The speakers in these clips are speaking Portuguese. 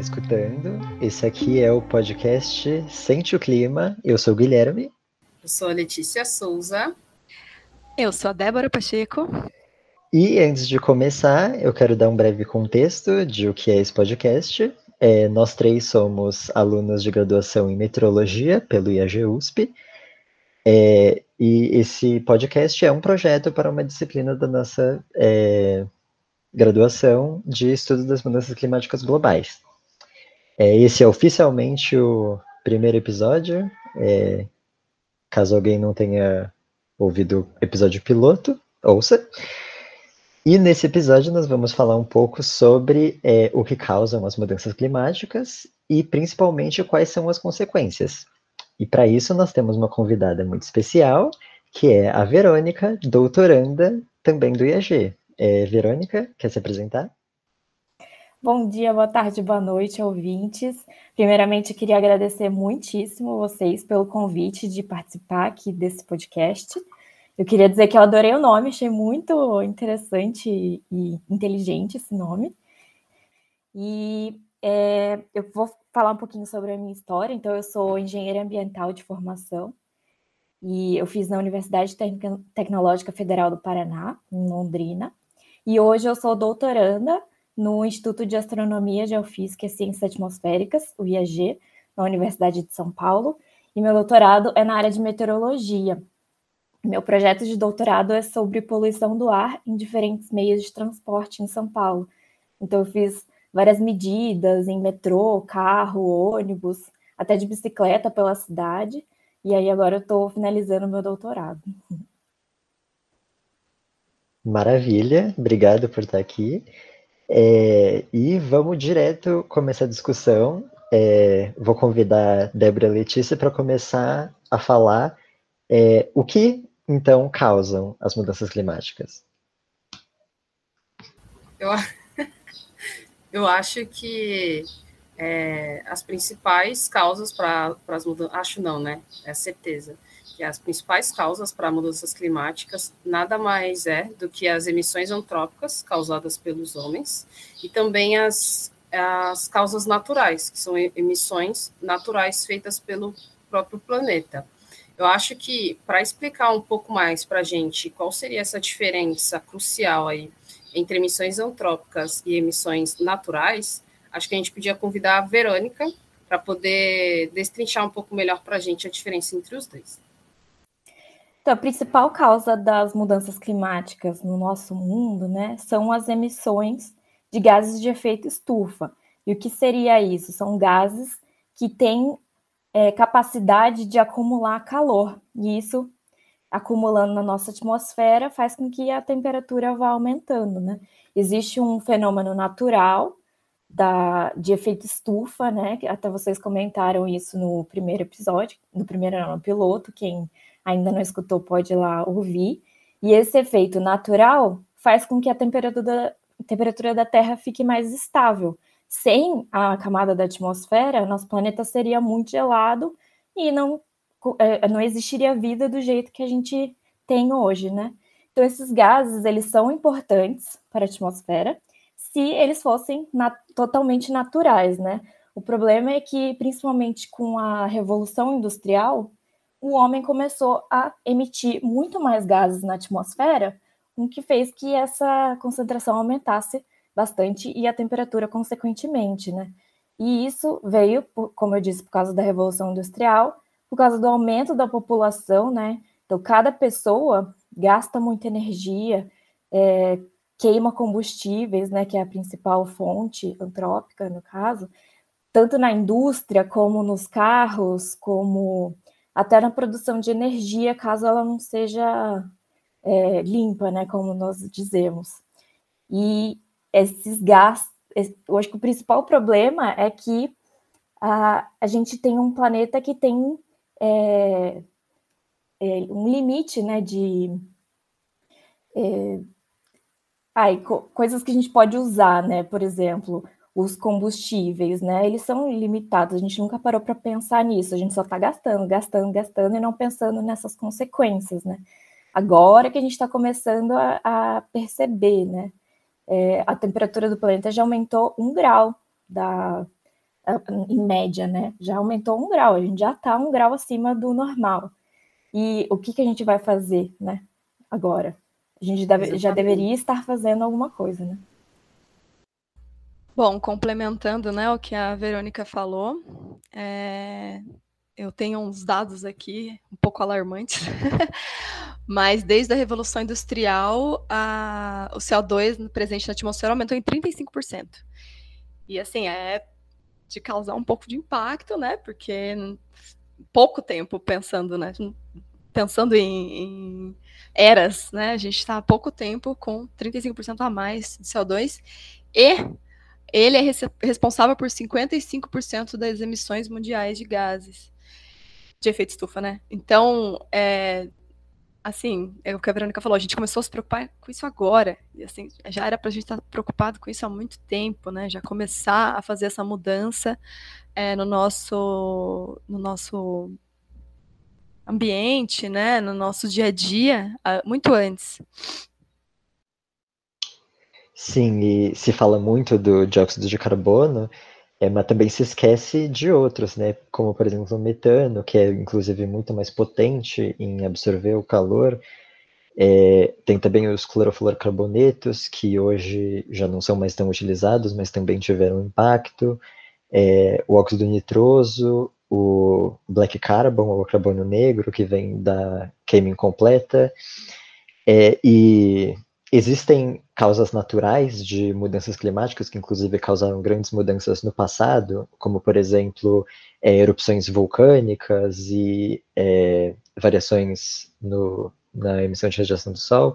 escutando. Esse aqui é o podcast Sente o Clima. Eu sou o Guilherme. Eu sou a Letícia Souza. Eu sou a Débora Pacheco. E antes de começar, eu quero dar um breve contexto de o que é esse podcast. É, nós três somos alunos de graduação em meteorologia pelo IAG USP. É, e esse podcast é um projeto para uma disciplina da nossa é, graduação de estudo das mudanças climáticas globais. É, esse é oficialmente o primeiro episódio. É, caso alguém não tenha ouvido o episódio piloto, ouça. E nesse episódio nós vamos falar um pouco sobre é, o que causam as mudanças climáticas e principalmente quais são as consequências. E para isso nós temos uma convidada muito especial, que é a Verônica, doutoranda também do IAG. É, Verônica, quer se apresentar? Bom dia, boa tarde, boa noite, ouvintes. Primeiramente, queria agradecer muitíssimo vocês pelo convite de participar aqui desse podcast. Eu queria dizer que eu adorei o nome, achei muito interessante e inteligente esse nome. E é, eu vou falar um pouquinho sobre a minha história. Então, eu sou engenheira ambiental de formação e eu fiz na Universidade Tecnológica Federal do Paraná, em Londrina. E hoje eu sou doutoranda no Instituto de Astronomia, Geofísica e Ciências Atmosféricas, o IAG, na Universidade de São Paulo. E meu doutorado é na área de meteorologia. Meu projeto de doutorado é sobre poluição do ar em diferentes meios de transporte em São Paulo. Então, eu fiz várias medidas em metrô, carro, ônibus, até de bicicleta pela cidade. E aí, agora eu estou finalizando meu doutorado. Maravilha, obrigado por estar aqui. É, e vamos direto começar a discussão. É, vou convidar Débora Letícia para começar a falar é, o que então causam as mudanças climáticas. Eu, eu acho que é, as principais causas para as mudanças, acho não, né? É certeza que as principais causas para mudanças climáticas nada mais é do que as emissões antrópicas causadas pelos homens e também as, as causas naturais, que são emissões naturais feitas pelo próprio planeta. Eu acho que para explicar um pouco mais para a gente qual seria essa diferença crucial aí entre emissões antrópicas e emissões naturais, acho que a gente podia convidar a Verônica para poder destrinchar um pouco melhor para a gente a diferença entre os dois. Então, a principal causa das mudanças climáticas no nosso mundo, né, são as emissões de gases de efeito estufa. E o que seria isso? São gases que têm é, capacidade de acumular calor. E isso, acumulando na nossa atmosfera, faz com que a temperatura vá aumentando, né? Existe um fenômeno natural da, de efeito estufa, né? Até vocês comentaram isso no primeiro episódio, no primeiro não, no piloto, quem ainda não escutou pode ir lá ouvir. E esse efeito natural faz com que a temperatura, a temperatura da Terra fique mais estável. Sem a camada da atmosfera, nosso planeta seria muito gelado e não, é, não existiria vida do jeito que a gente tem hoje, né? Então, esses gases, eles são importantes para a atmosfera se eles fossem na, totalmente naturais, né? O problema é que, principalmente com a Revolução Industrial, o homem começou a emitir muito mais gases na atmosfera, o que fez que essa concentração aumentasse bastante e a temperatura consequentemente, né? E isso veio, como eu disse, por causa da Revolução Industrial, por causa do aumento da população, né? Então, cada pessoa gasta muita energia, é, queima combustíveis, né, que é a principal fonte antrópica, no caso, tanto na indústria, como nos carros, como até na produção de energia, caso ela não seja é, limpa, né, como nós dizemos. E esses gases, eu acho que o principal problema é que a, a gente tem um planeta que tem é, é, um limite, né, de é, ai, co coisas que a gente pode usar, né, por exemplo, os combustíveis, né? Eles são limitados, a gente nunca parou para pensar nisso, a gente só está gastando, gastando, gastando e não pensando nessas consequências, né? Agora que a gente está começando a, a, perceber, né? É, a temperatura do planeta já aumentou um grau da, em média, né? Já aumentou um grau, a gente já está um grau acima do normal. E o que, que a gente vai fazer, né? Agora. A gente deve, já deveria estar fazendo alguma coisa, né? Bom, complementando né, o que a Verônica falou, é, eu tenho uns dados aqui um pouco alarmantes, mas desde a Revolução Industrial, a, o CO2 presente na atmosfera aumentou em 35%. E assim, é de causar um pouco de impacto, né? Porque pouco tempo pensando, né? Pensando em, em eras, né? A gente está há pouco tempo com 35% a mais de CO2 e ele é responsável por 55% das emissões mundiais de gases de efeito estufa, né? Então, é, assim, é o que a Verônica falou, a gente começou a se preocupar com isso agora. E assim, já era para a gente estar tá preocupado com isso há muito tempo, né? Já começar a fazer essa mudança é, no nosso no nosso ambiente, né? No nosso dia a dia, muito antes. Sim, e se fala muito do dióxido de carbono, é, mas também se esquece de outros, né? Como, por exemplo, o metano, que é inclusive muito mais potente em absorver o calor. É, tem também os clorofluorcarbonetos, que hoje já não são mais tão utilizados, mas também tiveram impacto. É, o óxido nitroso, o black carbon, ou carbono negro, que vem da queima incompleta. É, e Existem causas naturais de mudanças climáticas que, inclusive, causaram grandes mudanças no passado, como, por exemplo, é, erupções vulcânicas e é, variações no, na emissão de radiação do Sol,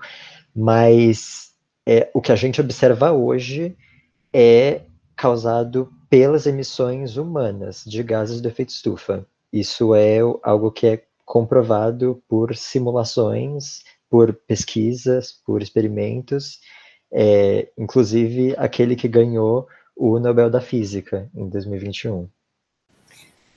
mas é, o que a gente observa hoje é causado pelas emissões humanas de gases do efeito estufa. Isso é algo que é comprovado por simulações por pesquisas, por experimentos, é, inclusive aquele que ganhou o Nobel da Física em 2021.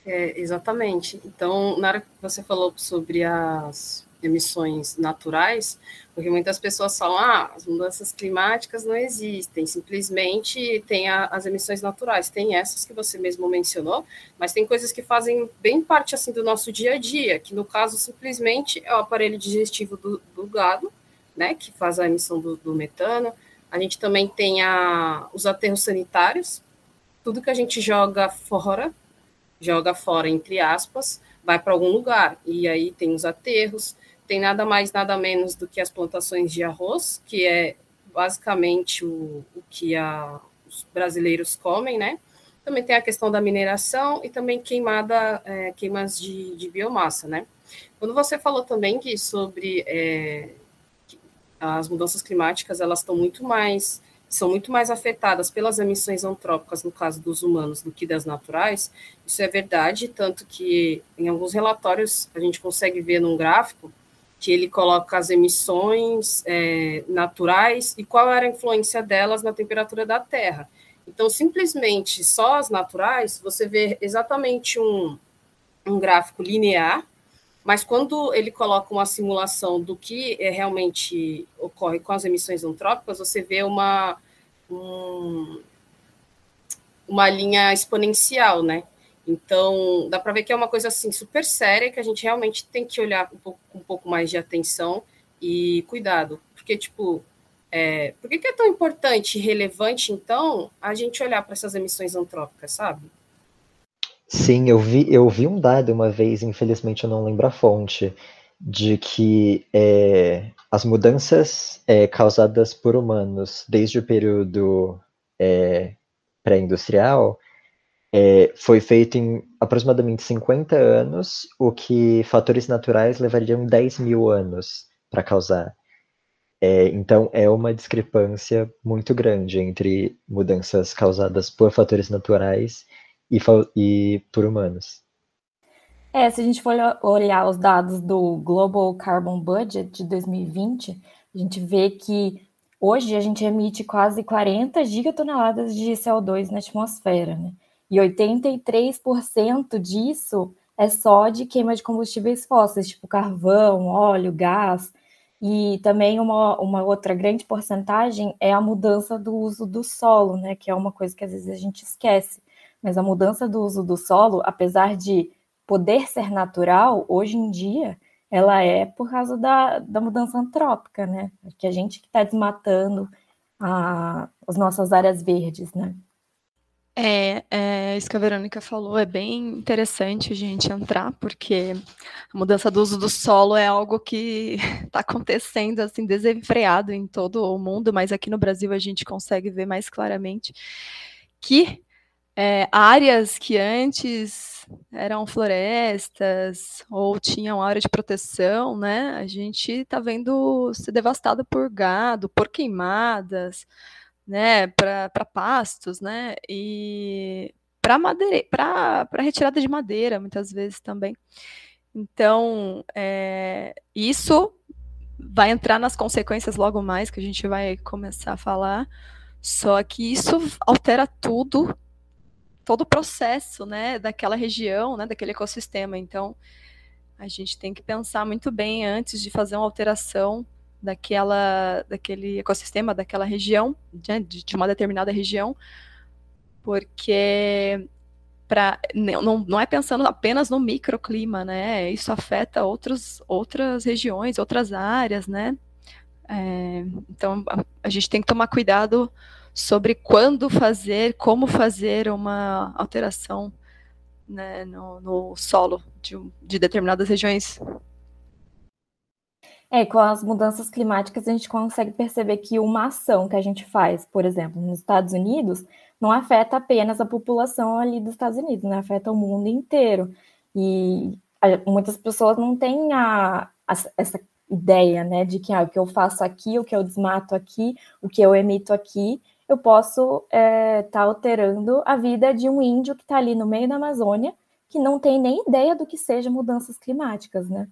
É, exatamente. Então, na hora que você falou sobre as emissões naturais, porque muitas pessoas falam, ah, as mudanças climáticas não existem, simplesmente tem a, as emissões naturais, tem essas que você mesmo mencionou, mas tem coisas que fazem bem parte assim do nosso dia a dia, que no caso simplesmente é o aparelho digestivo do, do gado, né, que faz a emissão do, do metano, a gente também tem a, os aterros sanitários, tudo que a gente joga fora, joga fora entre aspas, vai para algum lugar, e aí tem os aterros, tem nada mais, nada menos do que as plantações de arroz, que é basicamente o, o que a, os brasileiros comem, né? Também tem a questão da mineração e também queimada, é, queimas de, de, biomassa, né? Quando você falou também que sobre é, as mudanças climáticas, elas estão muito mais são muito mais afetadas pelas emissões antrópicas, no caso dos humanos, do que das naturais. Isso é verdade, tanto que em alguns relatórios a gente consegue ver num gráfico que ele coloca as emissões é, naturais e qual era a influência delas na temperatura da Terra. Então, simplesmente só as naturais, você vê exatamente um, um gráfico linear, mas quando ele coloca uma simulação do que é, realmente ocorre com as emissões antrópicas, você vê uma, um, uma linha exponencial, né? Então, dá para ver que é uma coisa assim super séria que a gente realmente tem que olhar um pouco, um pouco mais de atenção e cuidado, porque tipo, é, por que, que é tão importante e relevante então a gente olhar para essas emissões antrópicas, sabe? Sim, eu vi, eu vi um dado uma vez, infelizmente eu não lembro a fonte, de que é, as mudanças é, causadas por humanos desde o período é, pré-industrial é, foi feito em aproximadamente 50 anos, o que fatores naturais levariam 10 mil anos para causar. É, então, é uma discrepância muito grande entre mudanças causadas por fatores naturais e, e por humanos. É, se a gente for olhar os dados do Global Carbon Budget de 2020, a gente vê que hoje a gente emite quase 40 gigatoneladas de CO2 na atmosfera, né? E 83% disso é só de queima de combustíveis fósseis, tipo carvão, óleo, gás. E também uma, uma outra grande porcentagem é a mudança do uso do solo, né? Que é uma coisa que às vezes a gente esquece. Mas a mudança do uso do solo, apesar de poder ser natural, hoje em dia ela é por causa da, da mudança antrópica, né? Que a gente que está desmatando a, as nossas áreas verdes, né? É, é, isso que a Verônica falou é bem interessante a gente entrar, porque a mudança do uso do solo é algo que está acontecendo assim desenfreado em todo o mundo, mas aqui no Brasil a gente consegue ver mais claramente que é, áreas que antes eram florestas ou tinham área de proteção, né? A gente está vendo ser devastada por gado, por queimadas, né, para pastos, né, e para madeira, para retirada de madeira, muitas vezes também. Então, é, isso vai entrar nas consequências logo mais, que a gente vai começar a falar, só que isso altera tudo, todo o processo, né, daquela região, né, daquele ecossistema. Então, a gente tem que pensar muito bem antes de fazer uma alteração daquela, daquele ecossistema, daquela região, né, de, de uma determinada região, porque para não, não é pensando apenas no microclima, né? Isso afeta outros, outras regiões, outras áreas, né? É, então a, a, gente tem que tomar cuidado sobre quando fazer, como fazer uma alteração né, no, no solo de, de determinadas regiões é, com as mudanças climáticas a gente consegue perceber que uma ação que a gente faz, por exemplo, nos Estados Unidos, não afeta apenas a população ali dos Estados Unidos, né? Afeta o mundo inteiro. E muitas pessoas não têm a, a, essa ideia, né, de que ah, o que eu faço aqui, o que eu desmato aqui, o que eu emito aqui, eu posso estar é, tá alterando a vida de um índio que está ali no meio da Amazônia, que não tem nem ideia do que seja mudanças climáticas, né?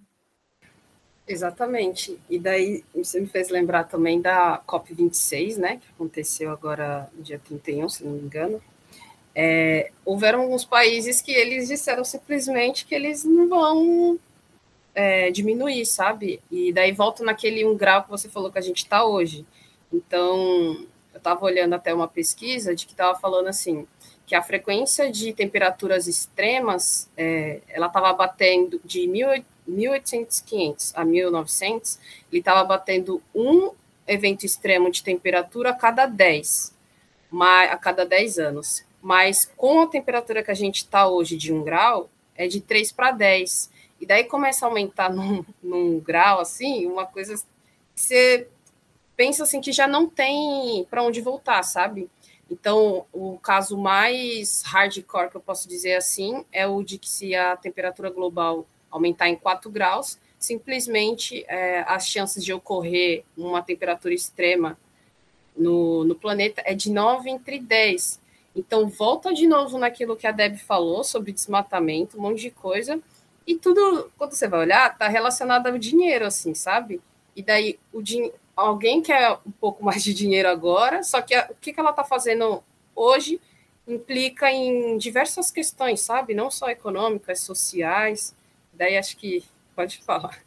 Exatamente. E daí você me fez lembrar também da COP26, né, que aconteceu agora no dia 31, se não me engano. É, houveram alguns países que eles disseram simplesmente que eles não vão é, diminuir, sabe? E daí volta naquele um grau que você falou que a gente está hoje. Então, eu estava olhando até uma pesquisa de que estava falando assim, que a frequência de temperaturas extremas, é, ela estava batendo de 1800 a 1900, ele estava batendo um evento extremo de temperatura a cada 10, a cada 10 anos. Mas com a temperatura que a gente está hoje de 1 grau, é de 3 para 10. E daí começa a aumentar num, num grau, assim, uma coisa que você pensa assim que já não tem para onde voltar, sabe? Então, o caso mais hardcore que eu posso dizer assim é o de que se a temperatura global aumentar em 4 graus, simplesmente é, as chances de ocorrer uma temperatura extrema no, no planeta é de 9 entre 10. Então, volta de novo naquilo que a Deb falou sobre desmatamento, um monte de coisa, e tudo, quando você vai olhar, está relacionado ao dinheiro, assim, sabe? E daí, o din alguém quer um pouco mais de dinheiro agora, só que a, o que, que ela está fazendo hoje implica em diversas questões, sabe? Não só econômicas, sociais. Daí acho que pode falar.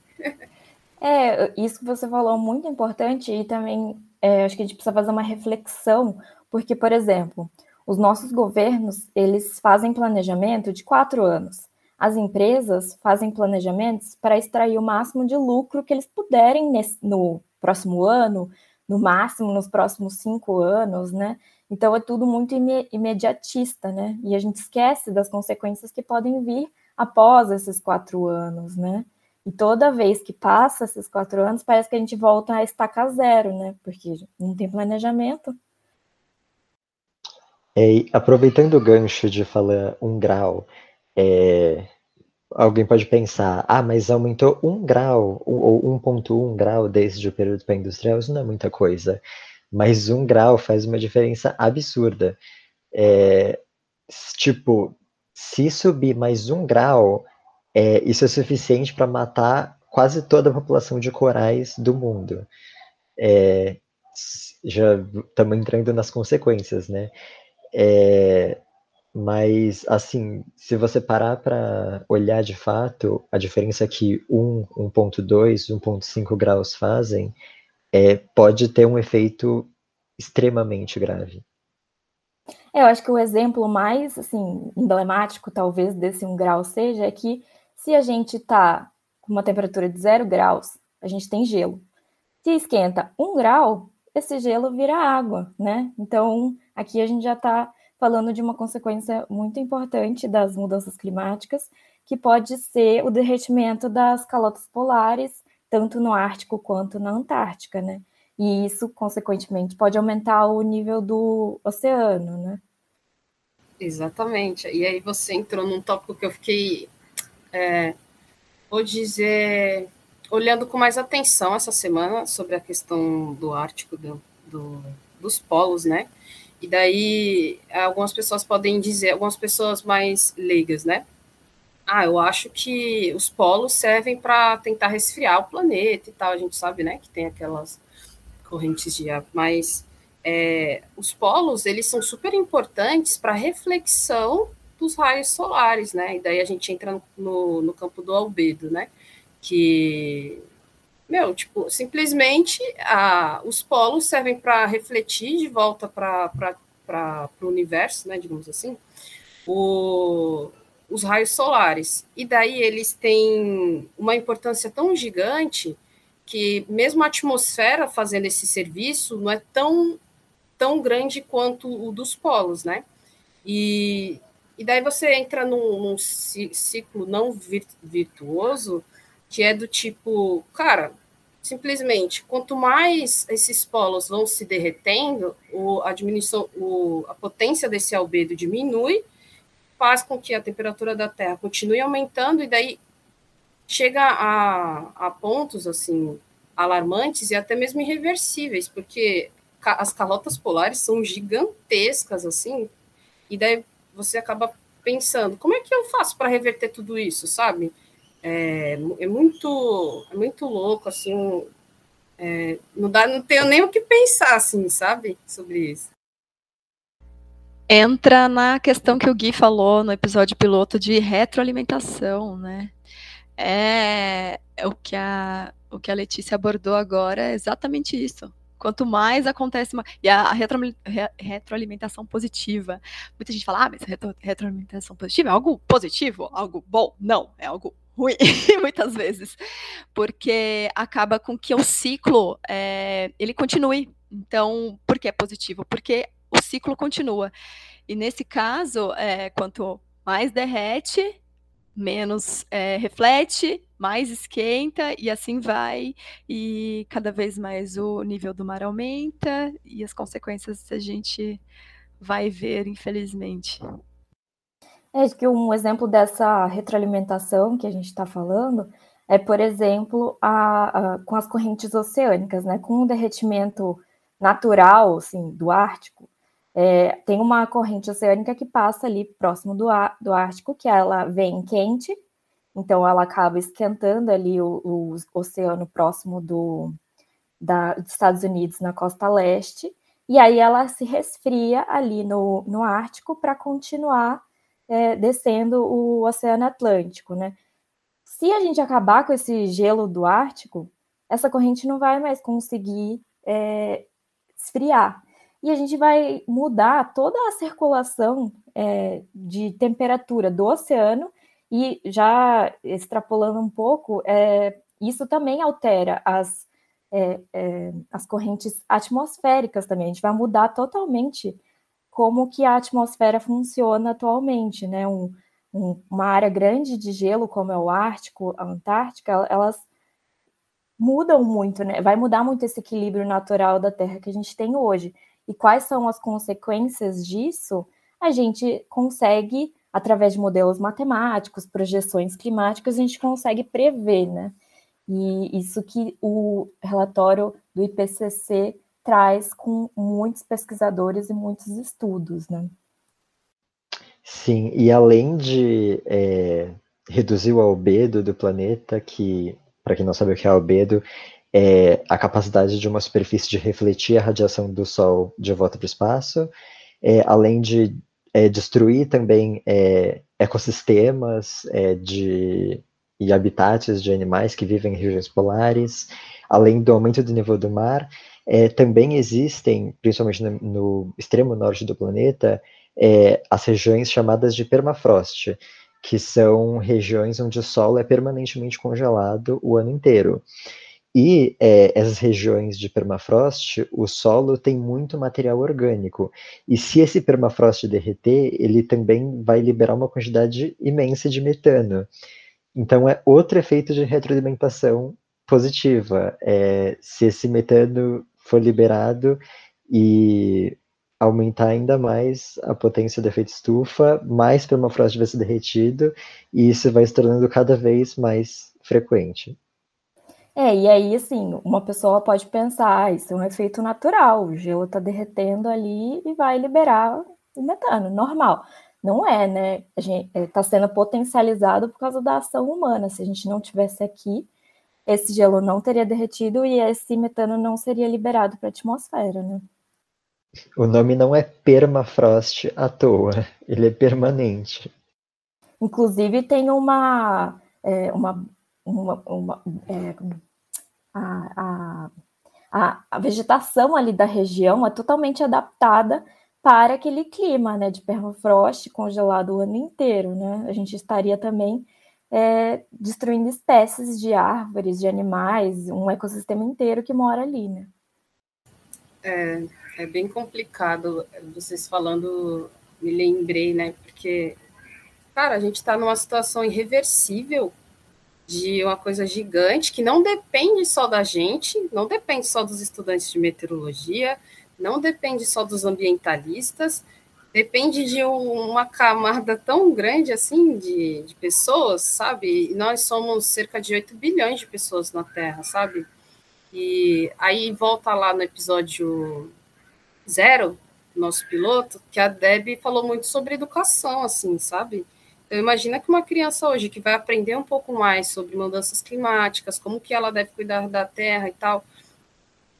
É, isso que você falou é muito importante e também é, acho que a gente precisa fazer uma reflexão, porque, por exemplo, os nossos governos, eles fazem planejamento de quatro anos. As empresas fazem planejamentos para extrair o máximo de lucro que eles puderem nesse, no próximo ano, no máximo nos próximos cinco anos, né? Então é tudo muito imediatista, né? E a gente esquece das consequências que podem vir após esses quatro anos, né? E toda vez que passa esses quatro anos, parece que a gente volta a estaca zero, né? Porque não tem planejamento. É, aproveitando o gancho de falar um grau, é, alguém pode pensar, ah, mas aumentou um grau, ou 1,1 grau desde o período pré-industrial, isso não é muita coisa. Mas um grau faz uma diferença absurda. É, tipo, se subir mais um grau, é, isso é suficiente para matar quase toda a população de corais do mundo. É, já estamos entrando nas consequências, né? É, mas, assim, se você parar para olhar de fato, a diferença que 1, 1.2, 1.5 graus fazem, é, pode ter um efeito extremamente grave. É, eu acho que o exemplo mais assim emblemático, talvez, desse um grau seja é que se a gente está com uma temperatura de zero graus, a gente tem gelo. Se esquenta um grau, esse gelo vira água, né? Então, aqui a gente já está falando de uma consequência muito importante das mudanças climáticas, que pode ser o derretimento das calotas polares, tanto no Ártico quanto na Antártica, né? E isso, consequentemente, pode aumentar o nível do oceano, né? Exatamente. E aí você entrou num tópico que eu fiquei, é, vou dizer, olhando com mais atenção essa semana sobre a questão do Ártico, do, do, dos polos, né? E daí algumas pessoas podem dizer, algumas pessoas mais leigas, né? Ah, eu acho que os polos servem para tentar resfriar o planeta e tal. A gente sabe, né, que tem aquelas correntes de ar, mas é, os polos eles são super importantes para reflexão dos raios solares, né? E daí a gente entra no, no campo do albedo, né? Que meu, tipo, simplesmente a, os polos servem para refletir de volta para o universo, né, digamos assim, o, os raios solares. E daí eles têm uma importância tão gigante que mesmo a atmosfera fazendo esse serviço não é tão, tão grande quanto o dos polos, né? E, e daí você entra num, num ciclo não virtuoso, que é do tipo, cara, simplesmente, quanto mais esses polos vão se derretendo, o, a diminuição, o, a potência desse albedo diminui, faz com que a temperatura da Terra continue aumentando, e daí chega a, a pontos assim alarmantes e até mesmo irreversíveis, porque as calotas polares são gigantescas assim, e daí você acaba pensando, como é que eu faço para reverter tudo isso, sabe? É, é, muito é muito louco assim, é, não dá, não tenho nem o que pensar assim, sabe, sobre isso entra na questão que o Gui falou no episódio piloto de retroalimentação, né? É, é o que a o que a Letícia abordou agora é exatamente isso. Quanto mais acontece, e a, retro, retroalimentação positiva. Muita gente fala, ah, mas retro, retroalimentação positiva é algo positivo, algo bom? Não, é algo ruim, muitas vezes, porque acaba com que o ciclo é, ele continue. Então, por que é positivo? Porque o ciclo continua. E nesse caso, é, quanto mais derrete, menos é, reflete, mais esquenta e assim vai, e cada vez mais o nível do mar aumenta e as consequências a gente vai ver, infelizmente. É que um exemplo dessa retroalimentação que a gente está falando é, por exemplo, a, a, com as correntes oceânicas, né? Com o derretimento natural, assim, do Ártico, é, tem uma corrente oceânica que passa ali próximo do, do Ártico, que ela vem quente, então ela acaba esquentando ali o, o oceano próximo do, da, dos Estados Unidos na costa leste, e aí ela se resfria ali no, no Ártico para continuar é, descendo o Oceano Atlântico, né? Se a gente acabar com esse gelo do Ártico, essa corrente não vai mais conseguir é, esfriar e a gente vai mudar toda a circulação é, de temperatura do oceano e já extrapolando um pouco, é, isso também altera as, é, é, as correntes atmosféricas também. A gente vai mudar totalmente como que a atmosfera funciona atualmente, né? Um, um, uma área grande de gelo, como é o Ártico, a Antártica, elas mudam muito, né? Vai mudar muito esse equilíbrio natural da Terra que a gente tem hoje e quais são as consequências disso, a gente consegue, através de modelos matemáticos, projeções climáticas, a gente consegue prever, né? E isso que o relatório do IPCC traz com muitos pesquisadores e muitos estudos, né? Sim, e além de é, reduzir o albedo do planeta, que, para quem não sabe o que é albedo, é, a capacidade de uma superfície de refletir a radiação do Sol de volta para o espaço, é, além de é, destruir também é, ecossistemas é, de, e habitats de animais que vivem em regiões polares, além do aumento do nível do mar, é, também existem, principalmente no, no, extremo norte do planeta, as regiões chamadas de permafrost, que são regiões onde o solo é permanentemente congelado o ano inteiro. E é, essas regiões de permafrost, o solo tem muito material orgânico. E se esse permafrost derreter, ele também vai liberar uma quantidade imensa de metano. Então é outro efeito de retroalimentação positiva. É, se esse metano for liberado e aumentar ainda mais a potência do efeito estufa, mais permafrost vai ser derretido, e isso vai se tornando cada vez mais frequente. É, e aí, assim, uma pessoa pode pensar, ah, isso é um efeito natural, o gelo está derretendo ali e vai liberar o metano, normal. Não é, né? Está é, sendo potencializado por causa da ação humana. Se a gente não tivesse aqui, esse gelo não teria derretido e esse metano não seria liberado para a atmosfera, né? O nome não é permafrost à toa, ele é permanente. Inclusive tem uma, é, uma uma, uma é, a, a, a, vegetação ali da região é totalmente adaptada para aquele clima, né, de permafrost congelado o ano inteiro, né? A gente estaria também é, destruindo espécies de árvores, de animais, um ecossistema inteiro que mora ali, né? É, é bem complicado. Vocês falando, me lembrei, né? Porque, cara, a gente está numa situação irreversível de uma coisa gigante que não depende só da gente, não depende só dos estudantes de meteorologia, não depende só dos ambientalistas, depende de uma camada tão grande assim de, de pessoas, sabe? E nós somos cerca de 8 bilhões de pessoas na Terra, sabe? E aí volta lá no episódio zero, nosso piloto, que a Deb falou muito sobre educação, assim, sabe? Então, imagina que uma criança hoje que vai aprender um pouco mais sobre mudanças climáticas, como que ela deve cuidar da terra e tal,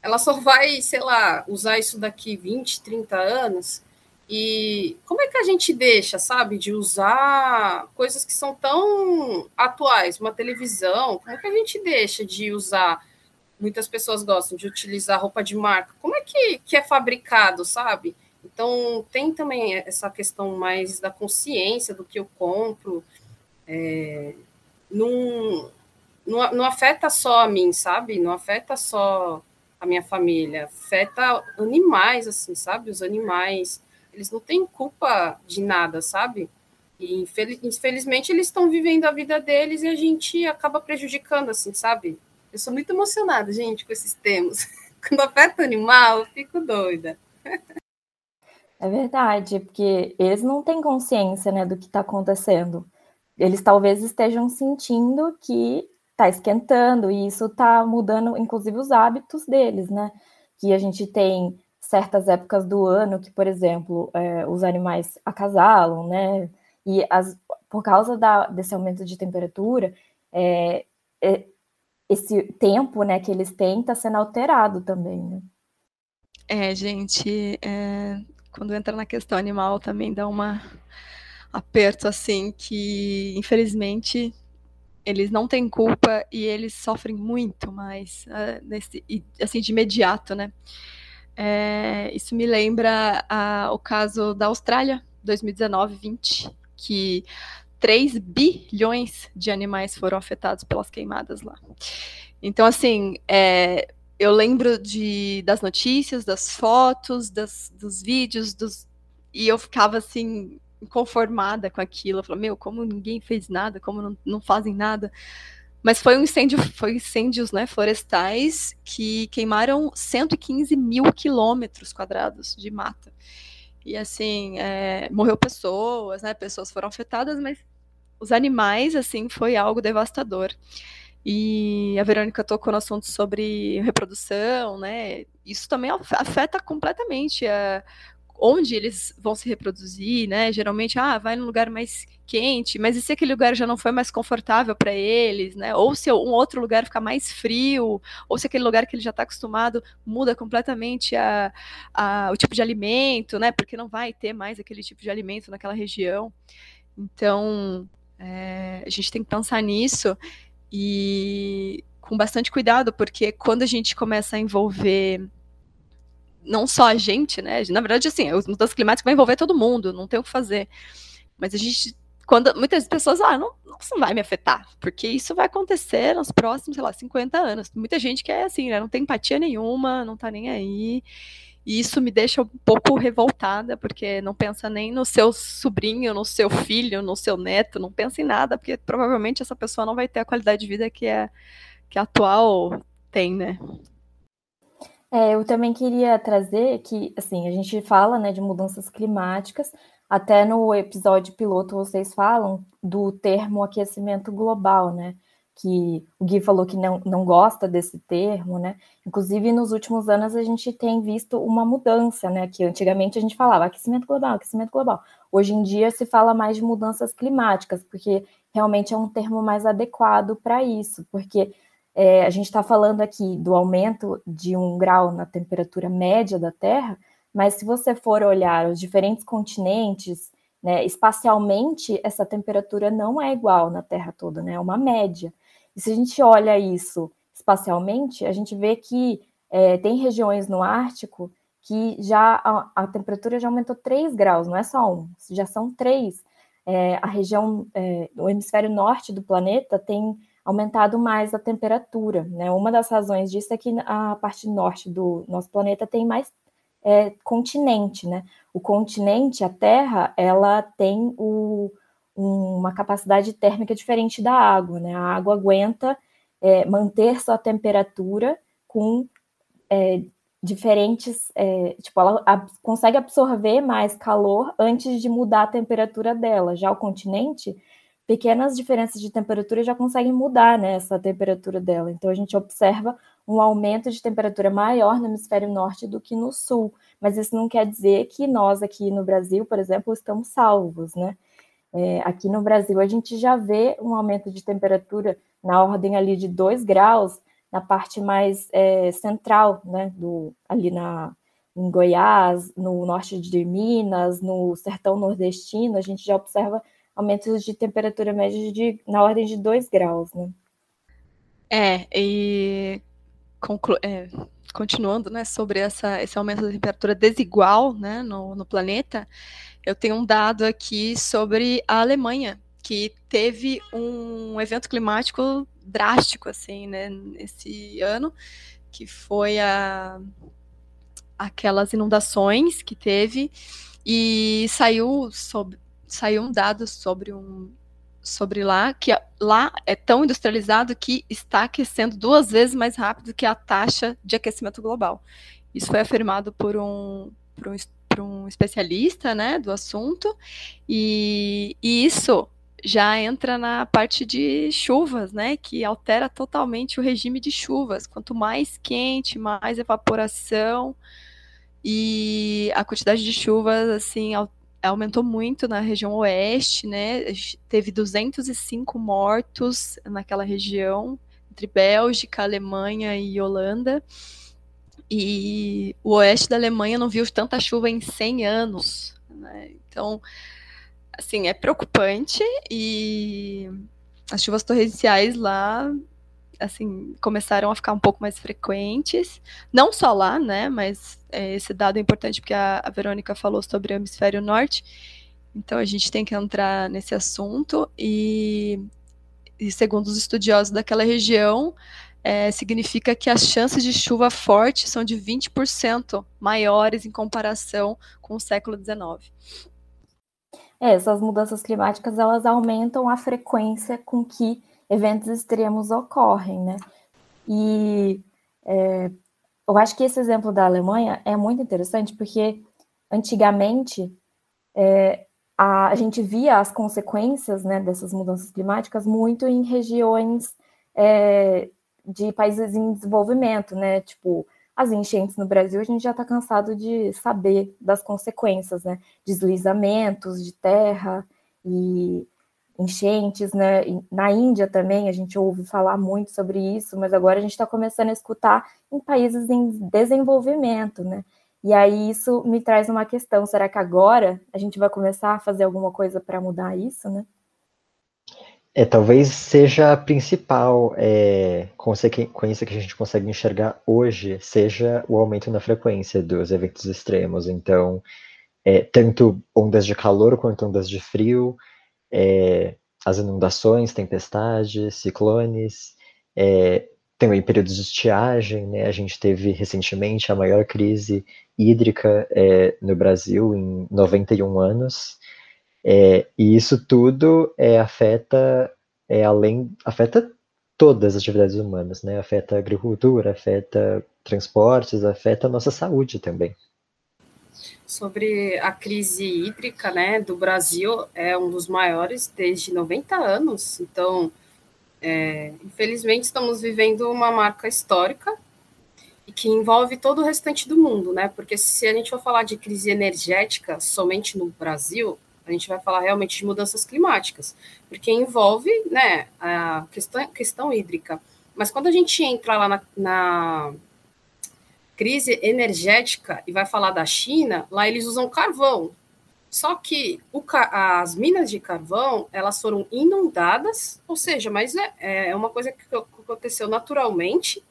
ela só vai, sei lá, usar isso daqui 20, 30 anos. E como é que a gente deixa, sabe, de usar coisas que são tão atuais, uma televisão, como é que a gente deixa de usar? Muitas pessoas gostam de utilizar roupa de marca. Como é que, que é fabricado, sabe? Então, tem também essa questão mais da consciência do que eu compro. É, não, não, não afeta só a mim, sabe? Não afeta só a minha família, afeta animais, assim, sabe? Os animais, eles não têm culpa de nada, sabe? E infelizmente eles estão vivendo a vida deles e a gente acaba prejudicando, assim, sabe? Eu sou muito emocionada, gente, com esses temas. Quando afeta o animal, eu fico doida. É verdade, porque eles não têm consciência, né, do que está acontecendo. Eles talvez estejam sentindo que está esquentando e isso está mudando, inclusive, os hábitos deles, né? Que a gente tem certas épocas do ano que, por exemplo, é, os animais acasalam, né? E as, por causa da, desse aumento de temperatura, é, é, esse tempo, né, que eles têm está sendo alterado também, né? É, gente, é, quando entra na questão animal também dá uma aperto assim que infelizmente eles não têm culpa e eles sofrem muito mais uh, nesse, assim de imediato, né? É, isso me lembra o caso da Austrália 2019-20 que 3 bilhões de animais foram afetados pelas queimadas lá. Então, assim, é, eu lembro de, das notícias, das fotos, das, dos vídeos, dos, e eu ficava assim, conformada com aquilo. Eu falava, meu, como ninguém fez nada, como não, não fazem nada. Mas foi um incêndio, foi incêndios né, florestais que queimaram 115 mil quilômetros quadrados de mata. E assim, é, morreu pessoas, né? Pessoas foram afetadas, mas os animais, assim, foi algo devastador. E a Verônica tocou no assunto sobre reprodução, né? Isso também afeta completamente a, onde eles vão se reproduzir, né? Geralmente, ah, vai num lugar mais quente, mas e se aquele lugar já não foi mais confortável para eles, né? Ou se um outro lugar ficar mais frio, ou se aquele lugar que ele já está acostumado muda completamente a, a, o tipo de alimento, né? Porque não vai ter mais aquele tipo de alimento naquela região. Então, é, a gente tem que pensar nisso e com bastante cuidado, porque quando a gente começa a envolver não só a gente, né? Na verdade, assim, as mudanças climáticas vai envolver todo mundo, não tem o que fazer. Mas a gente, quando muitas pessoas, ah, não, isso não vai me afetar, porque isso vai acontecer nos próximos, sei lá, 50 anos. Muita gente que é assim, né? Não tem empatia nenhuma, não tá nem aí. E isso me deixa um pouco revoltada, porque não pensa nem no seu sobrinho, no seu filho, no seu neto, não pensa em nada, porque provavelmente essa pessoa não vai ter a qualidade de vida que, é, que a atual tem, né? É, eu também queria trazer que, assim, a gente fala, né, de mudanças climáticas, até no episódio piloto vocês falam do termo aquecimento global, né? Que o Gui falou que não, não gosta desse termo, né? Inclusive, nos últimos anos a gente tem visto uma mudança, né? Que antigamente a gente falava aquecimento global, aquecimento global. Hoje em dia se fala mais de mudanças climáticas, porque realmente é um termo mais adequado para isso, porque é, a gente está falando aqui do aumento de um grau na temperatura média da Terra, mas se você for olhar os diferentes continentes, né, espacialmente, essa temperatura não é igual na Terra toda, né, é uma média. E se a gente olha isso espacialmente, a gente vê que é, tem regiões no Ártico que já a, a, temperatura já aumentou 3 graus, não é só um, já são três. É, a região, é, o hemisfério norte do planeta tem aumentado mais a temperatura. Né? Uma das razões disso é que a parte norte do nosso planeta tem mais é, continente. Né? O continente, a Terra, ela tem o, uma capacidade térmica diferente da água. Né? A água aguenta é, manter sua temperatura com é, diferentes, é, tipo, ela ab consegue absorver mais calor antes de mudar a temperatura dela. Já o continente, pequenas diferenças de temperatura já conseguem mudar né, essa temperatura dela. Então a gente observa um aumento de temperatura maior no hemisfério norte do que no sul. Mas isso não quer dizer que nós aqui no Brasil, por exemplo, estamos salvos, né? É, aqui no Brasil a gente já vê um aumento de temperatura na ordem ali de 2 graus na parte mais é, central, né, do, ali na, em Goiás, no norte de Minas, no sertão nordestino, a gente já observa aumentos de temperatura média de, na ordem de 2 graus, né? É, e conclu é, continuando, né, sobre essa, esse aumento da temperatura desigual, né, no, no planeta, eu tenho um dado aqui sobre a Alemanha, que teve um evento climático drástico, assim, né, nesse ano, que foi a, aquelas inundações que teve, e saiu sobre, saiu um dado sobre um sobre lá que lá é tão industrializado que está aquecendo duas vezes mais rápido que a taxa de aquecimento global. Isso foi afirmado por um, por um, por um especialista né, do assunto, e, e isso já entra na parte de chuvas, né, que altera totalmente o regime de chuvas. Quanto mais quente, mais evaporação e a quantidade de chuvas assim aumentou muito na região oeste, né? Teve 205 mortos naquela região, entre Bélgica, Alemanha e Holanda. E o oeste da Alemanha não viu tanta chuva em 100 anos. Né? Então, assim, é preocupante e as chuvas torrenciais lá assim, começaram a ficar um pouco mais frequentes, não só lá, né, mas é, esse dado é importante porque a, a Verônica falou sobre o hemisfério norte, então a gente tem que entrar nesse assunto e, e segundo os estudiosos daquela região, é, significa que as chances de chuva forte são de 20% maiores em comparação com o século XIX. É, essas mudanças climáticas elas aumentam a frequência com que eventos extremos ocorrem, né? E é, eu acho que esse exemplo da Alemanha é muito interessante porque antigamente é, a, a, gente via as consequências né, dessas mudanças climáticas muito em regiões é, de países em desenvolvimento, né? Tipo, as enchentes no Brasil, a gente já está cansado de saber das consequências, né? Deslizamentos de terra e enchentes, né? Na Índia também a gente ouve falar muito sobre isso, mas agora a gente está começando a escutar em países em desenvolvimento, né? E aí isso me traz uma questão: será que agora a gente vai começar a fazer alguma coisa para mudar isso, né? É, talvez seja a principal é, consequência que a gente consegue enxergar hoje, seja o aumento na frequência dos eventos extremos. Então, é, tanto ondas de calor quanto ondas de frio, é, as inundações, tempestades, ciclones, é, também períodos de estiagem, né? A gente teve recentemente a maior crise hídrica é, no Brasil em 91 anos. É, e isso tudo é, afeta, é, além, afeta todas as atividades humanas, né? Afeta a agricultura, afeta transportes, afeta a nossa saúde também. Sobre a crise hídrica, né, do Brasil, é um dos maiores desde 90 anos. Então, é, infelizmente, estamos vivendo uma marca histórica e que envolve todo o restante do mundo, né? Porque se a gente for falar de crise energética somente no Brasil, a gente vai falar realmente de mudanças climáticas, porque envolve né, a questão, questão hídrica. Mas quando a gente entra lá na, na crise energética e vai falar da China, lá eles usam carvão. Só que o, as minas de carvão, elas foram inundadas, ou seja, mas é, é uma coisa que aconteceu naturalmente,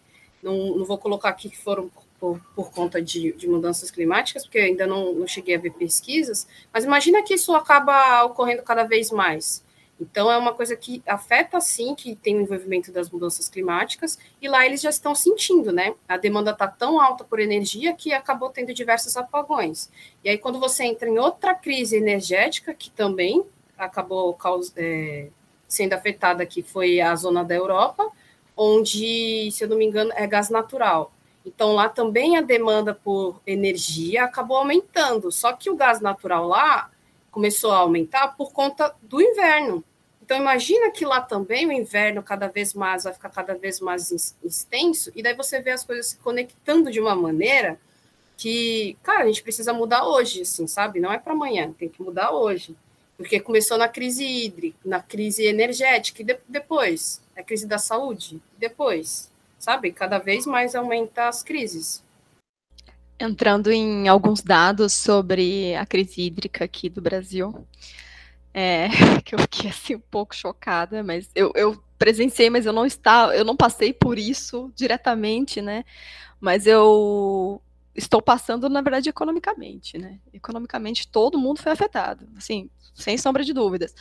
não, não vou colocar aqui que foram por, por conta de, de, mudanças climáticas, porque ainda não, não cheguei a ver pesquisas, mas imagina que isso acaba ocorrendo cada vez mais. Então, é uma coisa que afeta, sim, que tem o envolvimento das mudanças climáticas, e lá eles já estão sentindo, né? A demanda está tão alta por energia que acabou tendo diversos apagões. E aí, quando você entra em outra crise energética, que também acabou é, sendo afetada, que foi a zona da Europa, onde, se eu não me engano, é gás natural. Então, lá também a demanda por energia acabou aumentando. Só que o gás natural lá começou a aumentar por conta do inverno. Então, imagina que lá também o inverno cada vez mais vai ficar cada vez mais extenso, e daí você vê as coisas se conectando de uma maneira que, cara, a gente precisa mudar hoje, assim, sabe? Não é para amanhã, tem que mudar hoje. Porque começou na crise hídrica, na crise energética, e de, depois, a crise da saúde, depois sabe? Cada vez mais aumenta as crises. Entrando em alguns dados sobre a crise hídrica aqui do Brasil, é, que eu fiquei assim um pouco chocada, mas eu, eu presenciei, mas eu não estava, eu não passei por isso diretamente, né? Mas eu estou passando, na verdade, economicamente, né? Economicamente, todo mundo foi afetado, assim, sem sombra de dúvidas.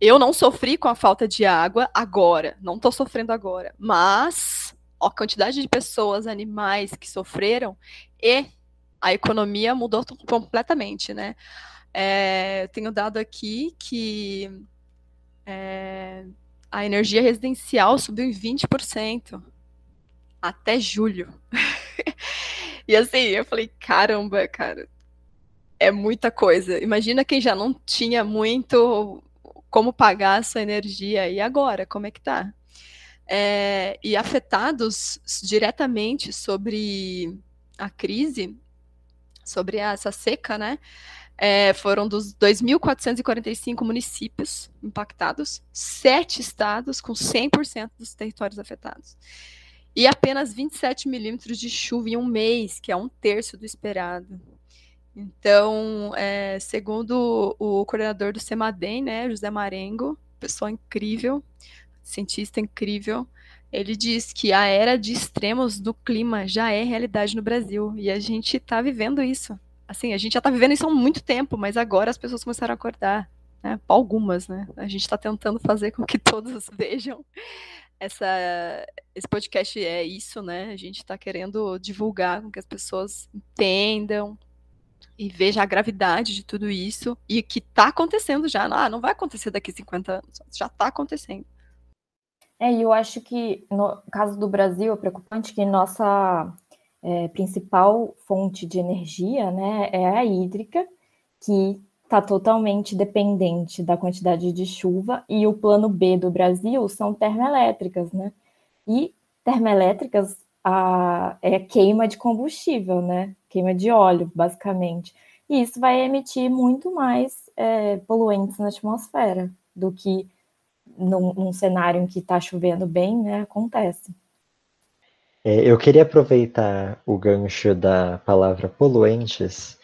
Eu não sofri com a falta de água agora, não estou sofrendo agora, mas a quantidade de pessoas, animais que sofreram e a economia mudou completamente, né? É, tenho dado aqui que é, a energia residencial subiu em 20% até julho. e assim, eu falei, caramba, cara, é muita coisa. Imagina quem já não tinha muito como pagar essa energia e agora, como é que tá? É, e afetados diretamente sobre a crise, sobre essa seca, né? É, foram dos 2.445 municípios impactados, sete estados com 100% dos territórios afetados. E apenas 27 milímetros de chuva em um mês, que é um terço do esperado. Então, é, segundo o coordenador do CEMADEM, né, José Marengo, pessoa incrível, cientista incrível, ele diz que a era de extremos do clima já é realidade no Brasil e a gente está vivendo isso. Assim, a gente já está vivendo isso há muito tempo, mas agora as pessoas começaram a acordar, né? Algumas, né? A gente está tentando fazer com que todos vejam essa, esse podcast é isso, né? A gente está querendo divulgar com que as pessoas entendam e vejam a gravidade de tudo isso e que está acontecendo já. Ah, não vai acontecer daqui 50 anos, já está acontecendo. É, e eu acho que no caso do Brasil é preocupante que nossa é, principal fonte de energia né, é a hídrica, que está totalmente dependente da quantidade de chuva, e o plano B do Brasil são termoelétricas, né? E termoelétricas a, é queima de combustível, né? Queima de óleo, basicamente. E isso vai emitir muito mais é, poluentes na atmosfera do que num, num cenário em que está chovendo bem, né, acontece. É, eu queria aproveitar o gancho da palavra poluentes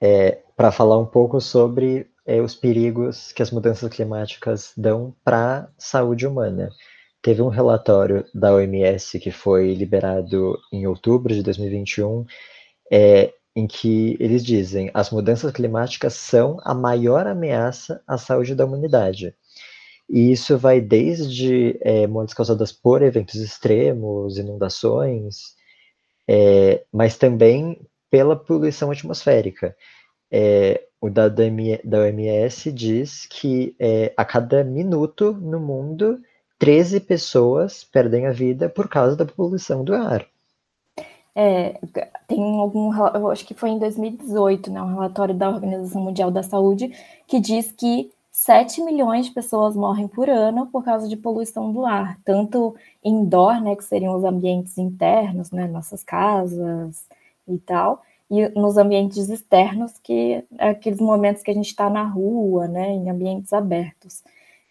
é, para falar um pouco sobre é, os perigos que as mudanças climáticas dão para a saúde humana. Teve um relatório da OMS que foi liberado em outubro de 2021, é, em que eles dizem as mudanças climáticas são a maior ameaça à saúde da humanidade. E isso vai desde é, mortes causadas por eventos extremos, inundações, é, mas também pela poluição atmosférica. É, o dado da OMS diz que é, a cada minuto no mundo, 13 pessoas perdem a vida por causa da poluição do ar. É, tem algum, eu acho que foi em 2018, né, um relatório da Organização Mundial da Saúde que diz que 7 milhões de pessoas morrem por ano por causa de poluição do ar, tanto indoor, né, que seriam os ambientes internos, né, nossas casas e tal, e nos ambientes externos, que é aqueles momentos que a gente está na rua, né, em ambientes abertos.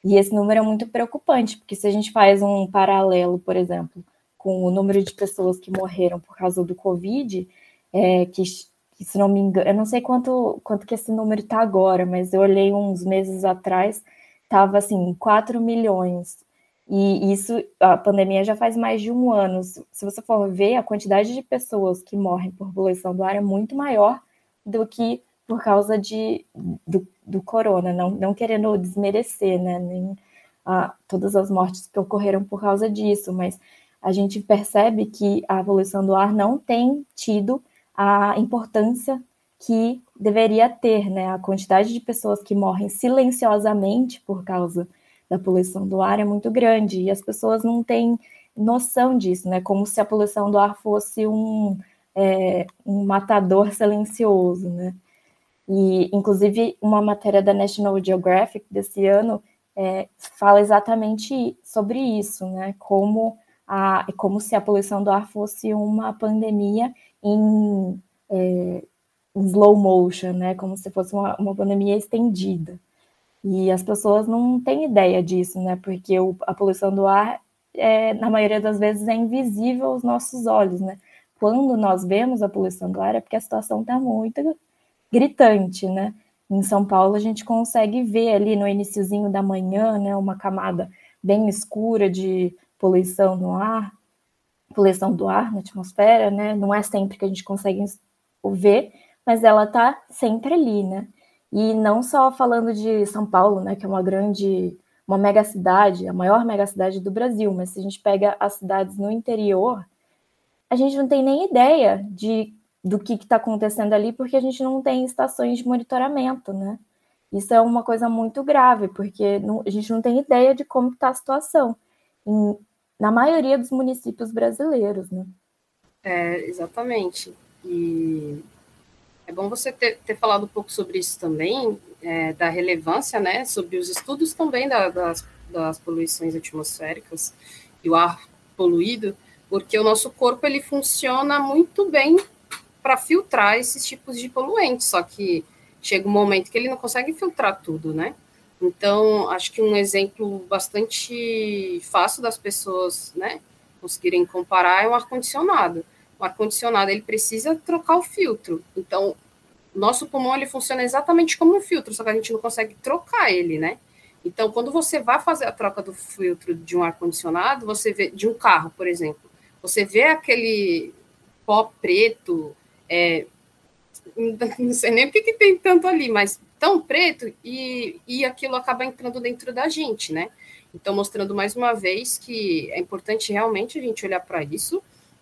E esse número é muito preocupante, porque se a gente faz um paralelo, por exemplo, com o número de pessoas que morreram por causa do Covid, é, que, que, se não me engano, eu não sei quanto, quanto que esse número está agora, mas eu olhei uns meses atrás, estava assim, 4 milhões. E isso, a pandemia já faz mais de um ano. Se você for ver, a quantidade de pessoas que morrem por poluição do ar é muito maior do que por causa de, do, do corona, não, não querendo desmerecer, né, nem ah, todas as mortes que ocorreram por causa disso, mas a gente percebe que a poluição do ar não tem tido a importância que deveria ter, né? A quantidade de pessoas que morrem silenciosamente por causa da poluição do ar é muito grande e as pessoas não têm noção disso, né? Como se a poluição do ar fosse um, é, um matador silencioso, né? E, inclusive, uma matéria da National Geographic desse ano é, fala exatamente sobre isso, né? Como a, como se a poluição do ar fosse uma pandemia em, é, em slow motion, né? Como se fosse uma, uma pandemia estendida. E as pessoas não têm ideia disso, né? Porque o, a poluição do ar, é, na maioria das vezes, é invisível aos nossos olhos, né? Quando nós vemos a poluição do ar, é porque a situação está muito gritante, né? Em São Paulo, a gente consegue ver ali no iníciozinho da manhã, né? Uma camada bem escura de poluição no ar, poluição do ar na atmosfera, né? Não é sempre que a gente consegue ver, mas ela está sempre ali, né? E não só falando de São Paulo, né, que é uma grande, uma mega cidade, a maior mega cidade do Brasil, mas se a gente pega as cidades no interior, a gente não tem nem ideia de do que está acontecendo ali, porque a gente não tem estações de monitoramento, né? Isso é uma coisa muito grave, porque não, a gente não tem ideia de como está a situação em, na maioria dos municípios brasileiros, né? É, exatamente. E é bom você ter, ter falado um pouco sobre isso também, é, da relevância, né, sobre os estudos também da, das, das poluições atmosféricas e o ar poluído, porque o nosso corpo ele funciona muito bem para filtrar esses tipos de poluentes, só que chega um momento que ele não consegue filtrar tudo, né? Então, acho que um exemplo bastante fácil das pessoas, né, conseguirem comparar é o ar-condicionado. O ar-condicionado, ele precisa trocar o filtro. Então, nosso pulmão, ele funciona exatamente como um filtro, só que a gente não consegue trocar ele, né? Então, quando você vai fazer a troca do filtro de um ar-condicionado, você vê, de um carro, por exemplo, você vê aquele pó preto, é, não sei nem o que, que, tem tanto ali, mas tão preto e, e aquilo acaba entrando dentro da gente, né? Então, mostrando mais uma vez que é importante realmente a gente olhar para isso.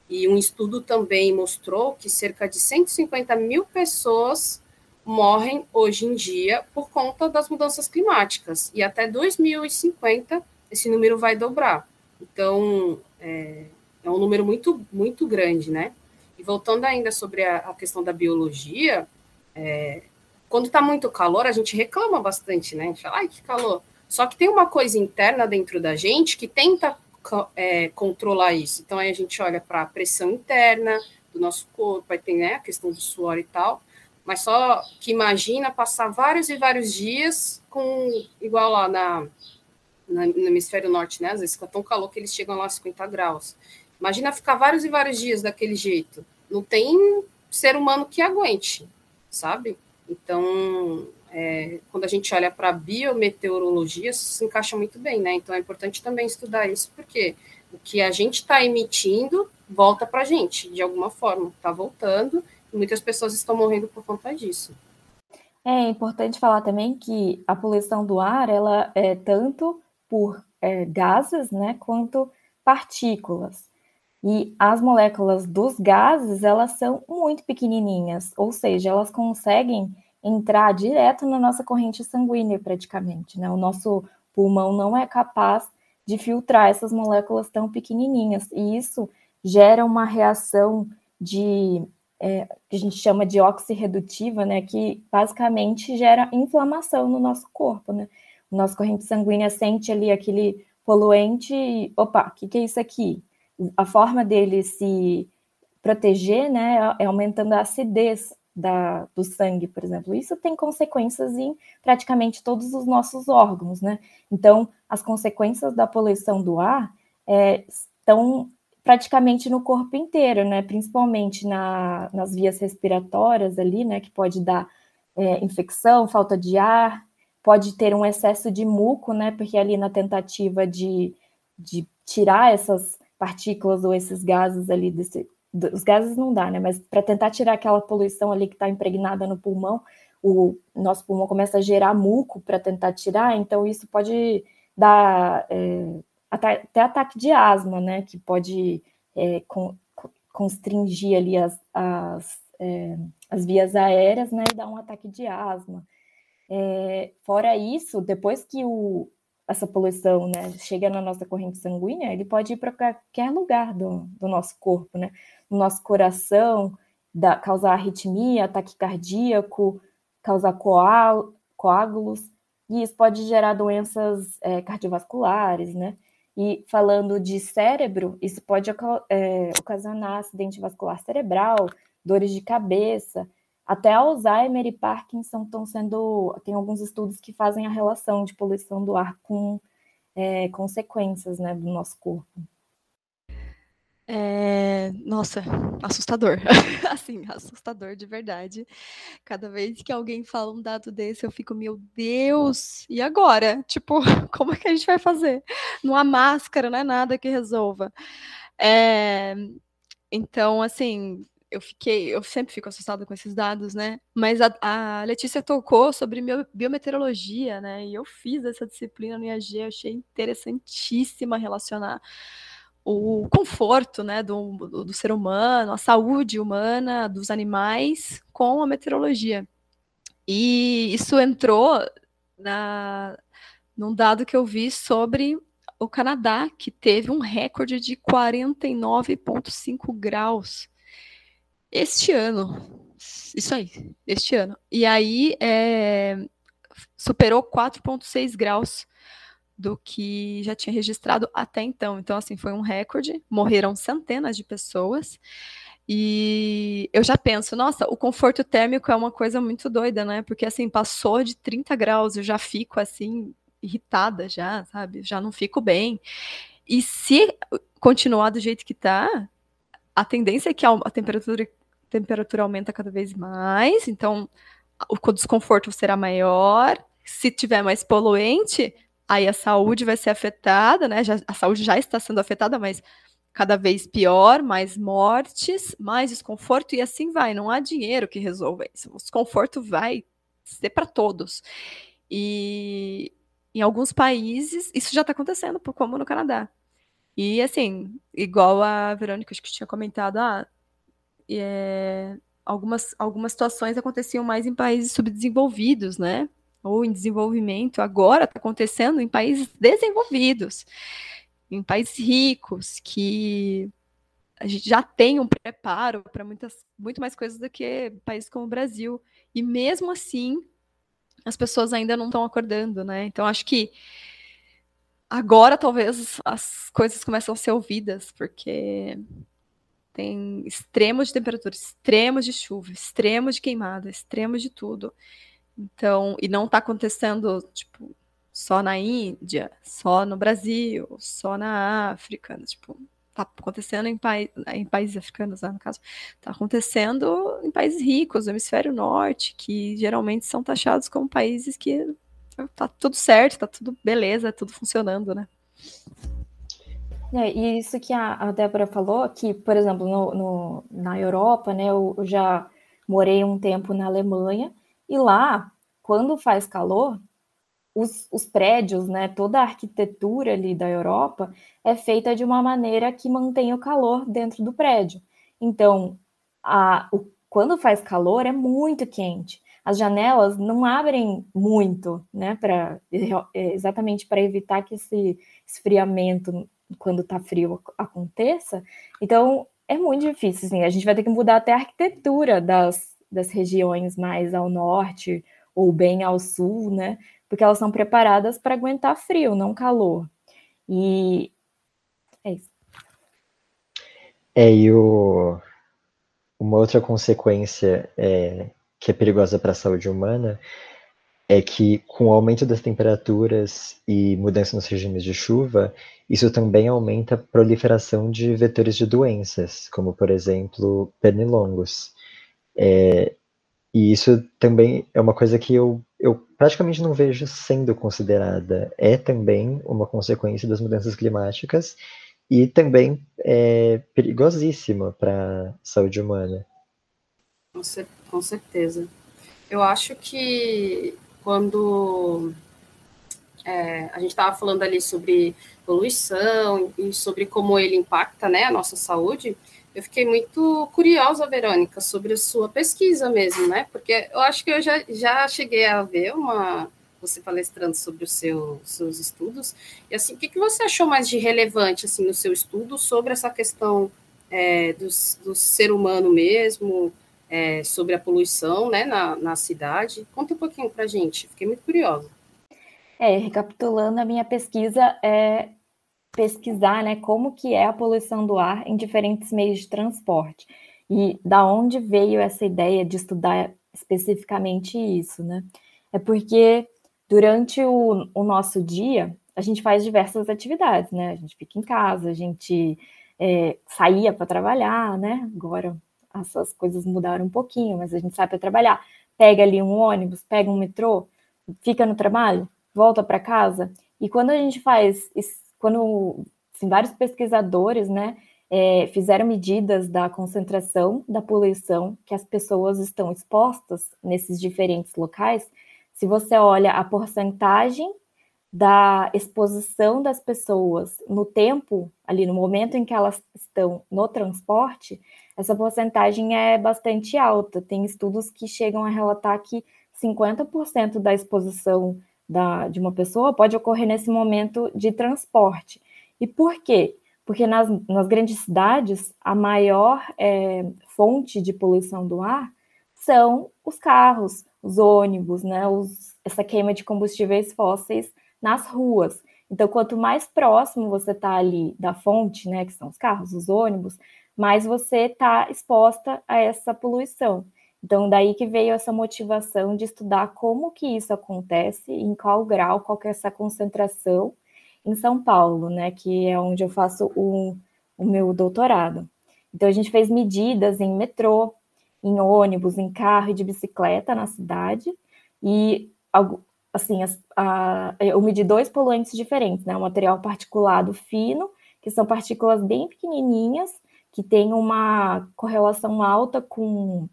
E um estudo também mostrou que cerca de 150 mil pessoas morrem hoje em dia por conta das mudanças climáticas. E até 2050 esse número vai dobrar. Então, é, é um número muito, muito grande, né? voltando ainda sobre a, a questão da biologia, é, quando está muito calor, a gente reclama bastante, né? A gente fala, ai, que calor. Só que tem uma coisa interna dentro da gente que tenta é, controlar isso. Então, aí a gente olha para a pressão interna do nosso corpo, aí tem né, a questão do suor e tal. Mas só que imagina passar vários e vários dias com, igual lá na, na no hemisfério norte, né? Às vezes fica tão calor que eles chegam lá a 50 graus. Imagina ficar vários e vários dias daquele jeito não tem ser humano que aguente, sabe? Então, é, quando a gente olha para a biometeorologia, isso se encaixa muito bem, né? Então é importante também estudar isso, porque o que a gente está emitindo volta para a gente, de alguma forma, está voltando, e muitas pessoas estão morrendo por conta disso. É importante falar também que a poluição do ar, ela é tanto por é, gases, né, quanto partículas. E as moléculas dos gases, elas são muito pequenininhas, ou seja, elas conseguem entrar direto na nossa corrente sanguínea praticamente, né? O nosso pulmão não é capaz de filtrar essas moléculas tão pequenininhas, e isso gera uma reação de é, que a gente chama de oxirredutiva, né, que basicamente gera inflamação no nosso corpo, né? O nosso corrente sanguínea sente ali aquele poluente e, opa, o que, que é isso aqui? A forma dele se proteger, né, é aumentando a acidez da, do sangue, por exemplo. Isso tem consequências em praticamente todos os nossos órgãos, né? Então, as consequências da poluição do ar é, estão praticamente no corpo inteiro, né? Principalmente na, nas vias respiratórias ali, né? Que pode dar é, infecção, falta de ar, pode ter um excesso de muco, né? Porque ali na tentativa de, de tirar essas partículas ou esses gases ali desse, os gases não dá, né? Mas para tentar tirar aquela poluição ali que está impregnada no pulmão, o nosso pulmão começa a gerar muco para tentar tirar, então isso pode dar é, até ataque de asma, né? Que pode é, con, constringir ali as, as, é, as vias aéreas, né? E dar um ataque de asma. É, fora isso, depois que o, essa poluição né, chega na nossa corrente sanguínea, ele pode ir para qualquer lugar do, do nosso corpo, né? no nosso coração, da, causar arritmia, ataque cardíaco, causar coágulos, e isso pode gerar doenças é, cardiovasculares, né? E falando de cérebro, isso pode é, ocasionar acidente vascular cerebral, dores de cabeça, até Alzheimer e Parkinson estão sendo. Tem alguns estudos que fazem a relação de poluição do ar com é, consequências né, do nosso corpo. É, nossa, assustador. assim, assustador de verdade. Cada vez que alguém fala um dado desse, eu fico, meu Deus, e agora? Tipo, como é que a gente vai fazer? Não há máscara, não é nada que resolva. É, então, assim, eu fiquei, eu sempre fico assustada com esses dados, né? Mas a, a Letícia tocou sobre biometeorologia, né? E eu fiz essa disciplina no IAG, achei interessantíssima relacionar o conforto né, do, do, do, ser humano, a saúde humana, dos animais, com a meteorologia. E isso entrou na, num dado que eu vi sobre o Canadá, que teve um recorde de 49,5 graus este ano. Isso aí, este ano. E aí é, superou 4,6 graus do que já tinha registrado até então. Então, assim, foi um recorde, morreram centenas de pessoas. E eu já penso, nossa, o conforto térmico é uma coisa muito doida, né? Porque assim, passou de 30 graus, eu já fico assim, irritada já, sabe? Já não fico bem. E se continuar do jeito que tá, a tendência é que a temperatura, temperatura aumenta cada vez mais, então o desconforto será maior. Se tiver mais poluente, aí a saúde vai ser afetada, né? Já, a saúde já está sendo afetada, mas cada vez pior, mais mortes, mais desconforto e assim vai. Não há dinheiro que resolva isso. O desconforto vai ser para todos. E em alguns países isso já está acontecendo, como no Canadá. E assim, igual a Verônica acho que tinha comentado, ah, é, algumas, algumas situações aconteciam mais em países subdesenvolvidos, né? ou em desenvolvimento agora está acontecendo em países desenvolvidos, em países ricos, que a gente já tem um preparo para muitas muito mais coisas do que países como o Brasil. E mesmo assim, as pessoas ainda não estão acordando, né? Então acho que agora talvez as coisas começam a ser ouvidas, porque tem extremos de temperatura, extremos de chuva, extremos de queimada, extremos de tudo. Então, e não está acontecendo, tipo, só na Índia, só no Brasil, só na África, tipo, está acontecendo em, pa em, países africanos, né, no caso, está acontecendo em países ricos, no hemisfério norte, que geralmente são taxados como países que tá tudo certo, está tudo beleza, tudo funcionando, né? É, e isso que a, a Débora falou, que, por exemplo, no, no, na Europa, né, eu, já morei um tempo na Alemanha, e lá, quando faz calor, os, os, prédios, né, toda a arquitetura ali da Europa é feita de uma maneira que mantém o calor dentro do prédio. Então, a, o, quando faz calor é muito quente. As janelas não abrem muito, né, para é, exatamente para evitar que esse esfriamento quando está frio aconteça. Então, é muito difícil, assim, a gente vai ter que mudar até a arquitetura das, das regiões mais ao norte ou bem ao sul, né? porque elas são preparadas para aguentar frio, não calor. E é isso. É, e o... uma outra consequência é, que é perigosa para a saúde humana é que, com o aumento das temperaturas e mudança nos regimes de chuva, isso também aumenta a proliferação de vetores de doenças, como, por exemplo, pernilongos. É, e isso também é uma coisa que eu, eu praticamente não vejo sendo considerada. É também uma consequência das mudanças climáticas e também é perigosíssima para a saúde humana. Com certeza. Eu acho que quando é, a gente estava falando ali sobre poluição e sobre como ele impacta né, a nossa saúde, eu fiquei muito curiosa, Verônica, sobre a sua pesquisa mesmo, né? Porque eu acho que eu já, já cheguei a ver uma você palestrando sobre os seu, seus estudos. E assim, o que, que você achou mais de relevante assim no seu estudo sobre essa questão é, do, do ser humano mesmo, é, sobre a poluição né, na, na cidade? Conta um pouquinho para a gente, fiquei muito curiosa. É, recapitulando, a minha pesquisa é pesquisar né, como que é a poluição do ar em diferentes meios de transporte. E da onde veio essa ideia de estudar especificamente isso, né? É porque durante o, o nosso dia, a gente faz diversas atividades, né? A gente fica em casa, a gente é, saía para trabalhar, né? Agora essas coisas mudaram um pouquinho, mas a gente sai para trabalhar, pega ali um ônibus, pega um metrô, fica no trabalho, volta para casa. E quando a gente faz quando assim, vários pesquisadores, né, é, fizeram medidas da concentração da poluição que as pessoas estão expostas nesses diferentes locais, se você olha a porcentagem da exposição das pessoas no tempo, ali no momento em que elas estão no transporte, essa porcentagem é bastante alta. Tem estudos que chegam a relatar que 50% da exposição da, de uma pessoa pode ocorrer nesse momento de transporte. E por quê? Porque nas, nas grandes cidades, a maior é, fonte de poluição do ar são os carros, os ônibus, né, os, essa queima de combustíveis fósseis nas ruas. Então, quanto mais próximo você está ali da fonte, né, que são os carros, os ônibus, mais você está exposta a essa poluição. Então, daí que veio essa motivação de estudar como que isso acontece, em qual grau, qual que é essa concentração em São Paulo, né, que é onde eu faço o, o meu doutorado. Então, a gente fez medidas em metrô, em ônibus, em carro e de bicicleta na cidade, e, assim, as, a, eu medi dois poluentes diferentes, né, material particulado fino, que são partículas bem pequenininhas, que têm uma correlação alta com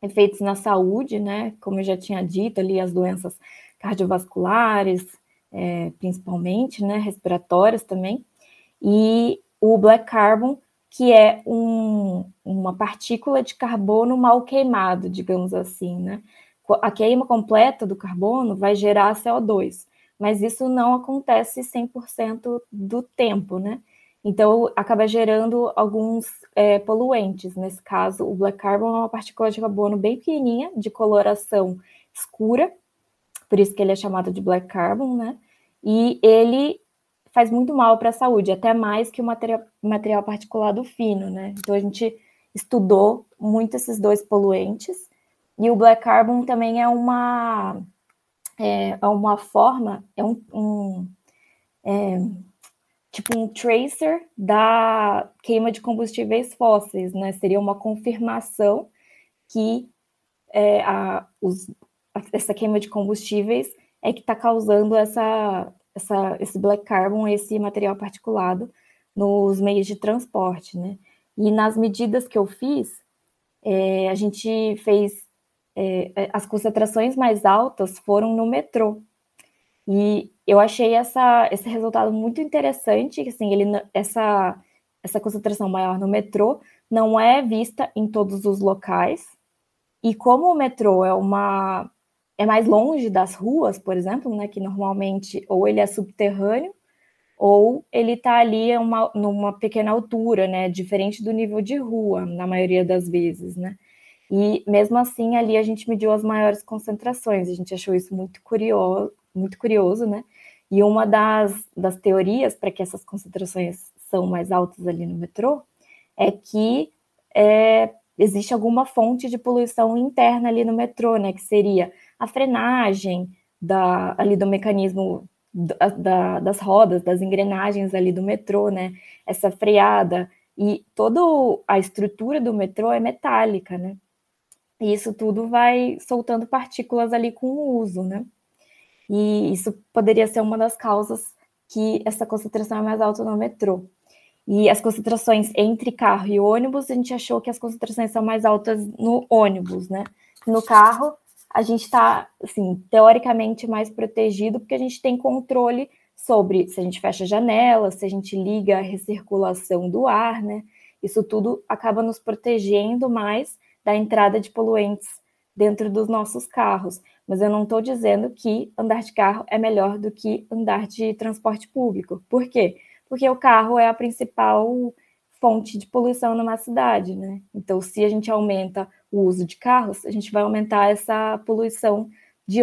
efeitos na saúde, né? Como eu já tinha dito ali, as doenças cardiovasculares, é, principalmente, né? Respiratórias também. E o black carbon, que é um, uma partícula de carbono mal queimado, digamos assim, né? A queima completa do carbono vai gerar CO2, mas isso não acontece 100% do tempo, né? Então, acaba gerando alguns é, poluentes. Nesse caso, o black carbon é uma partícula de carbono bem pequenininha, de coloração escura, por isso que ele é chamado de black carbon, né? E ele faz muito mal para a saúde, até mais que o material, material particulado fino, né? Então, a gente estudou muito esses dois poluentes. E o black carbon também é uma, é, é uma forma, é um, um é, tipo um tracer da queima de combustíveis fósseis, né? Seria uma confirmação que é, a, os, a, essa queima de combustíveis é que está causando essa, essa, esse black carbon, esse material particulado nos meios de transporte, né? E nas medidas que eu fiz, é, a gente fez é, é as concentrações mais altas foram no metrô. E eu achei essa, esse resultado muito interessante, assim, ele, essa, essa concentração maior no metrô não é vista em todos os locais. E como o metrô é uma é mais longe das ruas, por exemplo, né, que normalmente ou ele é subterrâneo ou ele está ali uma, numa pequena altura, né, diferente do nível de rua, na maioria das vezes, né. E mesmo assim ali a gente mediu as maiores concentrações, a gente achou isso muito curioso, muito curioso, né. E uma das, das teorias para que essas concentrações são mais altas ali no metrô é que é, existe alguma fonte de poluição interna ali no metrô, né, que seria a frenagem da, ali do mecanismo da, da, das rodas, das engrenagens ali do metrô, né? Essa freada e toda a estrutura do metrô é metálica, né? E isso tudo vai soltando partículas ali com o uso, né? E isso poderia ser uma das causas que essa concentração é mais alta no metrô. E as concentrações entre carro e ônibus, a gente achou que as concentrações são mais altas no ônibus, né? No carro, a gente está, assim, teoricamente mais protegido, porque a gente tem controle sobre se a gente fecha a janela, se a gente liga a recirculação do ar, né? Isso tudo acaba nos protegendo mais da entrada de poluentes dentro dos nossos carros. Mas eu não estou dizendo que andar de carro é melhor do que andar de transporte público. Por quê? Porque o carro é a principal fonte de poluição numa cidade, né? Então, se a gente aumenta o uso de carros, a gente vai aumentar essa poluição de,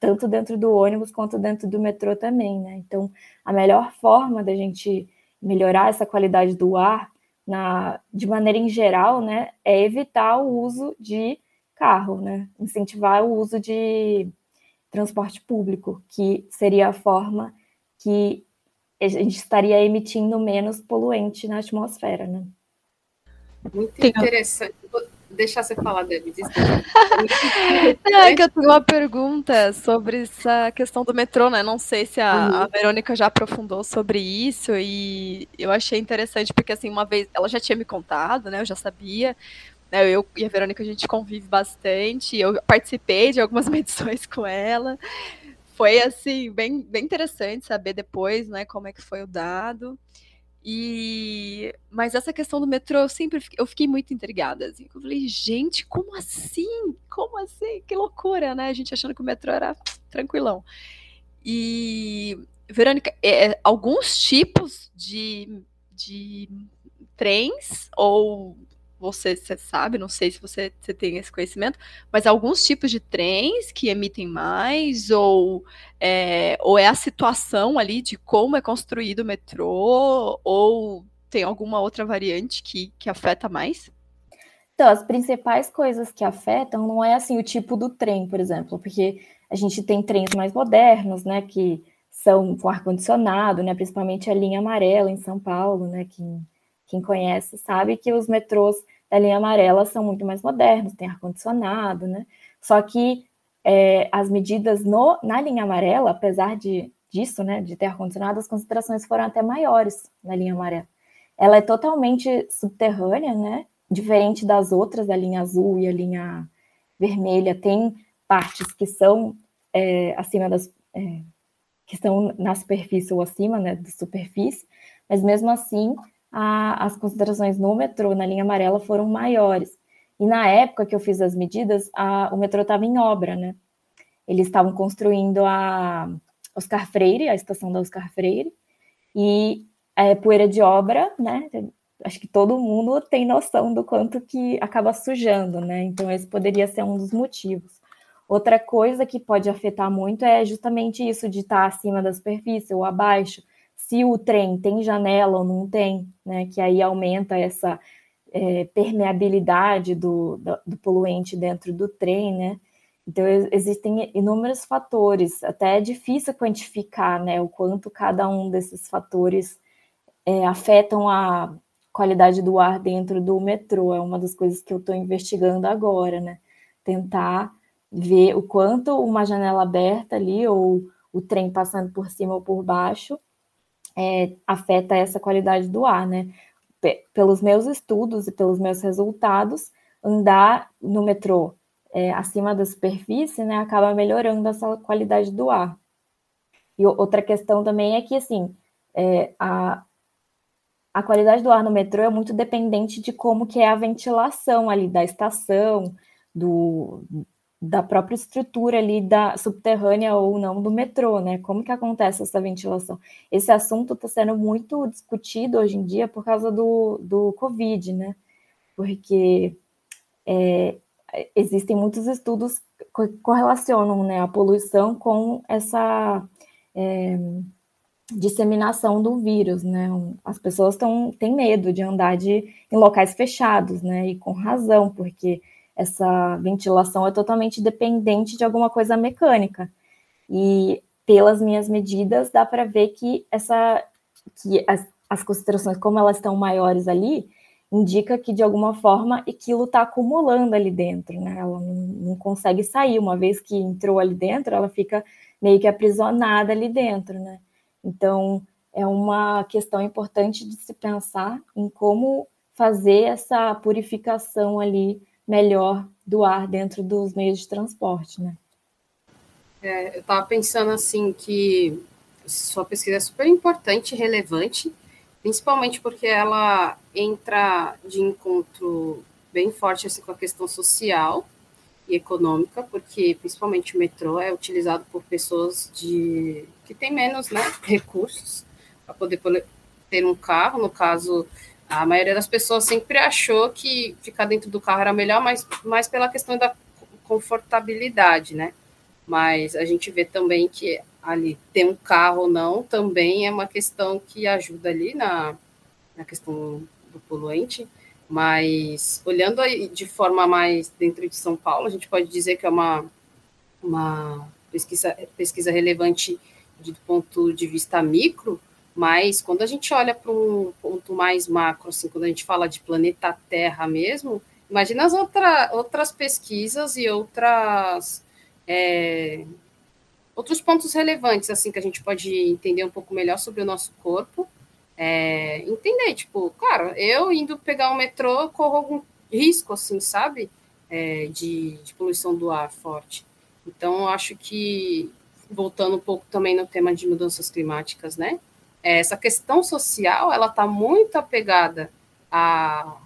tanto dentro do ônibus quanto dentro do metrô também, né? Então, a melhor forma da gente melhorar essa qualidade do ar, na, de maneira em geral, né, é evitar o uso de carro, né? Incentivar o uso de transporte público, que seria a forma que a gente estaria emitindo menos poluente na atmosfera, né? Muito interessante. Vou deixar você falar, Debbie. é que eu tenho uma pergunta sobre essa questão do metrô, né? Não sei se a, uhum. a, Verônica já aprofundou sobre isso e eu achei interessante porque assim uma vez ela já tinha me contado, né? Eu já sabia. Né, eu e a Verônica a gente convive bastante. Eu participei de algumas medições com ela foi assim bem, bem interessante saber depois, né, como é que foi o dado. E mas essa questão do metrô eu sempre eu fiquei muito intrigada, assim. Eu falei, gente, como assim? Como assim? Que loucura, né? A gente achando que o metrô era tranquilão. E Verônica, é, alguns tipos de, de trens ou você, você sabe, não sei se você, você tem esse conhecimento, mas alguns tipos de trens que emitem mais, ou é, ou é a situação ali de como é construído o metrô, ou tem alguma outra variante que, que afeta mais? Então, as principais coisas que afetam não é assim o tipo do trem, por exemplo, porque a gente tem trens mais modernos, né, que são com ar-condicionado, né, principalmente a linha amarela em São Paulo, né, que quem conhece sabe que os metrôs da linha amarela são muito mais modernos, tem ar-condicionado, né? Só que é, as medidas no, na linha amarela, apesar de, disso, né, de ter ar-condicionado, as concentrações foram até maiores na linha amarela. Ela é totalmente subterrânea, né? Diferente das outras, a linha azul e a linha vermelha, tem partes que são é, acima das. É, que estão na superfície ou acima né, da superfície, mas mesmo assim a, as concentrações no metrô, na linha amarela, foram maiores. E na época que eu fiz as medidas, a, o metrô estava em obra, né? Eles estavam construindo a Oscar Freire, a estação da Oscar Freire, e é poeira de obra, né? Acho que todo mundo tem noção do quanto que acaba sujando, né? Então, esse poderia ser um dos motivos. Outra coisa que pode afetar muito é justamente isso de estar acima da superfície ou abaixo se o trem tem janela ou não tem, né, que aí aumenta essa é, permeabilidade do, do, do, poluente dentro do trem, né? Então, existem inúmeros fatores, até é difícil quantificar, né, o quanto cada um desses fatores é, afetam a qualidade do ar dentro do metrô. É uma das coisas que eu estou investigando agora, né? Tentar ver o quanto uma janela aberta ali ou o trem passando por cima ou por baixo é, afeta essa qualidade do ar, né? P pelos meus estudos e pelos meus resultados, andar no metrô é, acima da superfície, né, acaba melhorando essa qualidade do ar. E outra questão também é que, assim, é, a, a qualidade do ar no metrô é muito dependente de como que é a ventilação ali da estação, do, da própria estrutura ali da subterrânea ou não do metrô, né? Como que acontece essa ventilação? Esse assunto está sendo muito discutido hoje em dia por causa do, do Covid, né? Porque é, existem muitos estudos que correlacionam né, a poluição com essa é, disseminação do vírus, né? As pessoas tão, têm medo de andar de, em locais fechados, né? E com razão, porque essa ventilação é totalmente dependente de alguma coisa mecânica. E pelas minhas medidas, dá para ver que essa que as, as concentrações, como elas estão maiores ali, indica que de alguma forma aquilo está acumulando ali dentro, né? Ela não, não, consegue sair. Uma vez que entrou ali dentro, ela fica meio que aprisionada ali dentro, né? Então é uma questão importante de se pensar em como fazer essa purificação ali melhor do ar dentro dos meios de transporte, né? É, eu estava pensando assim que sua pesquisa é super importante relevante, principalmente porque ela entra de encontro bem forte assim, com a questão social e econômica, porque principalmente o metrô é utilizado por pessoas de que têm menos né, recursos para poder ter um carro. No caso, a maioria das pessoas sempre achou que ficar dentro do carro era melhor, mas mais pela questão da confortabilidade, né? Mas a gente vê também que ali ter um carro ou não também é uma questão que ajuda ali na, na questão do poluente. Mas olhando aí de forma mais dentro de São Paulo, a gente pode dizer que é uma, uma pesquisa, pesquisa relevante do ponto de vista micro, mas quando a gente olha para um ponto mais macro, assim, quando a gente fala de planeta Terra mesmo, imagina as outra, outras pesquisas e outras é, outros pontos relevantes assim que a gente pode entender um pouco melhor sobre o nosso corpo. É, entender, tipo, cara, eu indo pegar o metrô corro algum risco, assim, sabe? É, de, de poluição do ar forte. Então, acho que, voltando um pouco também no tema de mudanças climáticas, né? Essa questão social ela está muito apegada a,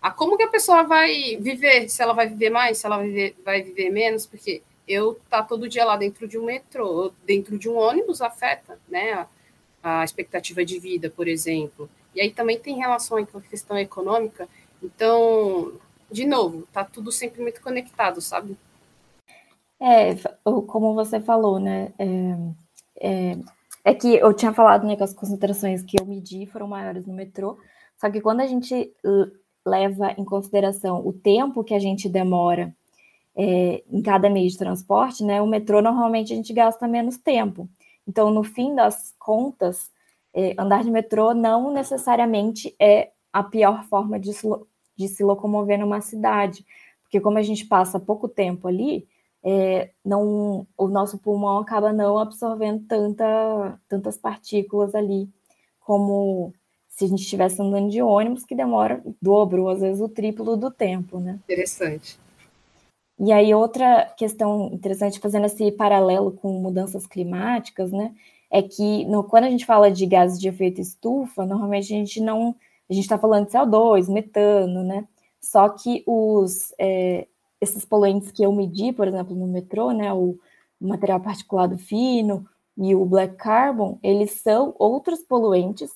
a como que a pessoa vai viver, se ela vai viver mais, se ela vai viver, vai viver menos, porque eu tá todo dia lá dentro de um metrô, dentro de um ônibus afeta, né, a, a expectativa de vida, por exemplo. E aí também tem relação com a questão econômica. Então, de novo, tá tudo sempre muito conectado, sabe? É, como você falou, né? É, é, é que eu tinha falado né, que as concentrações que eu medi foram maiores no metrô, só que quando a gente leva em consideração o tempo que a gente demora é, em cada meio de transporte, né, o metrô normalmente a gente gasta menos tempo. Então, no fim das contas, é, andar de metrô não necessariamente é a pior forma de se, de se locomover numa cidade, porque como a gente passa pouco tempo ali, é, não, o nosso pulmão acaba não absorvendo tanta, tantas partículas ali, como se a gente estivesse andando de ônibus, que demora o dobro, ou às vezes o triplo do tempo, né? Interessante. E aí, outra questão interessante, fazendo esse paralelo com mudanças climáticas, né? É que no, quando a gente fala de gases de efeito estufa, normalmente a gente não. A gente está falando de CO2, metano, né? Só que os, é, esses poluentes que eu medi, por exemplo, no metrô, né, o material particulado fino e o black carbon, eles são outros poluentes,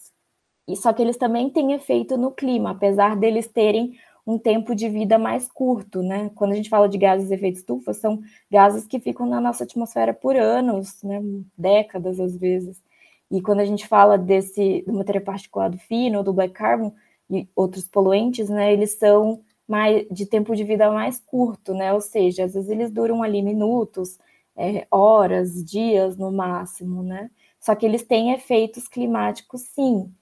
e só que eles também têm efeito no clima, apesar deles terem um tempo de vida mais curto, né? Quando a gente fala de gases de efeito estufa, são gases que ficam na nossa atmosfera por anos, né? Décadas às vezes. E quando a gente fala desse do material particulado fino, do black carbon e outros poluentes, né? Eles são mais, de tempo de vida mais curto, né? Ou seja, às vezes eles duram ali minutos, é, horas, dias no máximo, né? Só que eles têm efeitos climáticos, sim.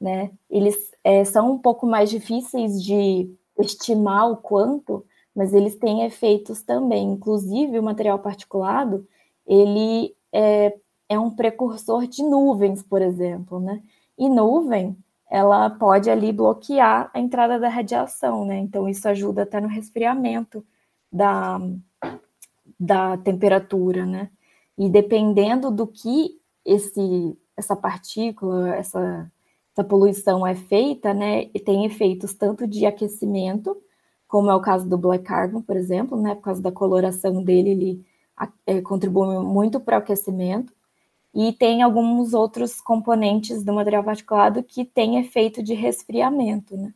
né? Eles é, são um pouco mais difíceis de estimar o quanto, mas eles têm efeitos também. Inclusive, o material particulado, ele é, é um precursor de nuvens, por exemplo, né? E nuvem, ela pode ali bloquear a entrada da radiação, né? Então, isso ajuda até no resfriamento da, da temperatura, né? E dependendo do que esse, essa partícula, essa, essa poluição é feita, né? E tem efeitos tanto de aquecimento, como é o caso do black carbon, por exemplo, né? Por causa da coloração dele, ele é, contribui muito para o aquecimento. E tem alguns outros componentes do material particulado que têm efeito de resfriamento, né?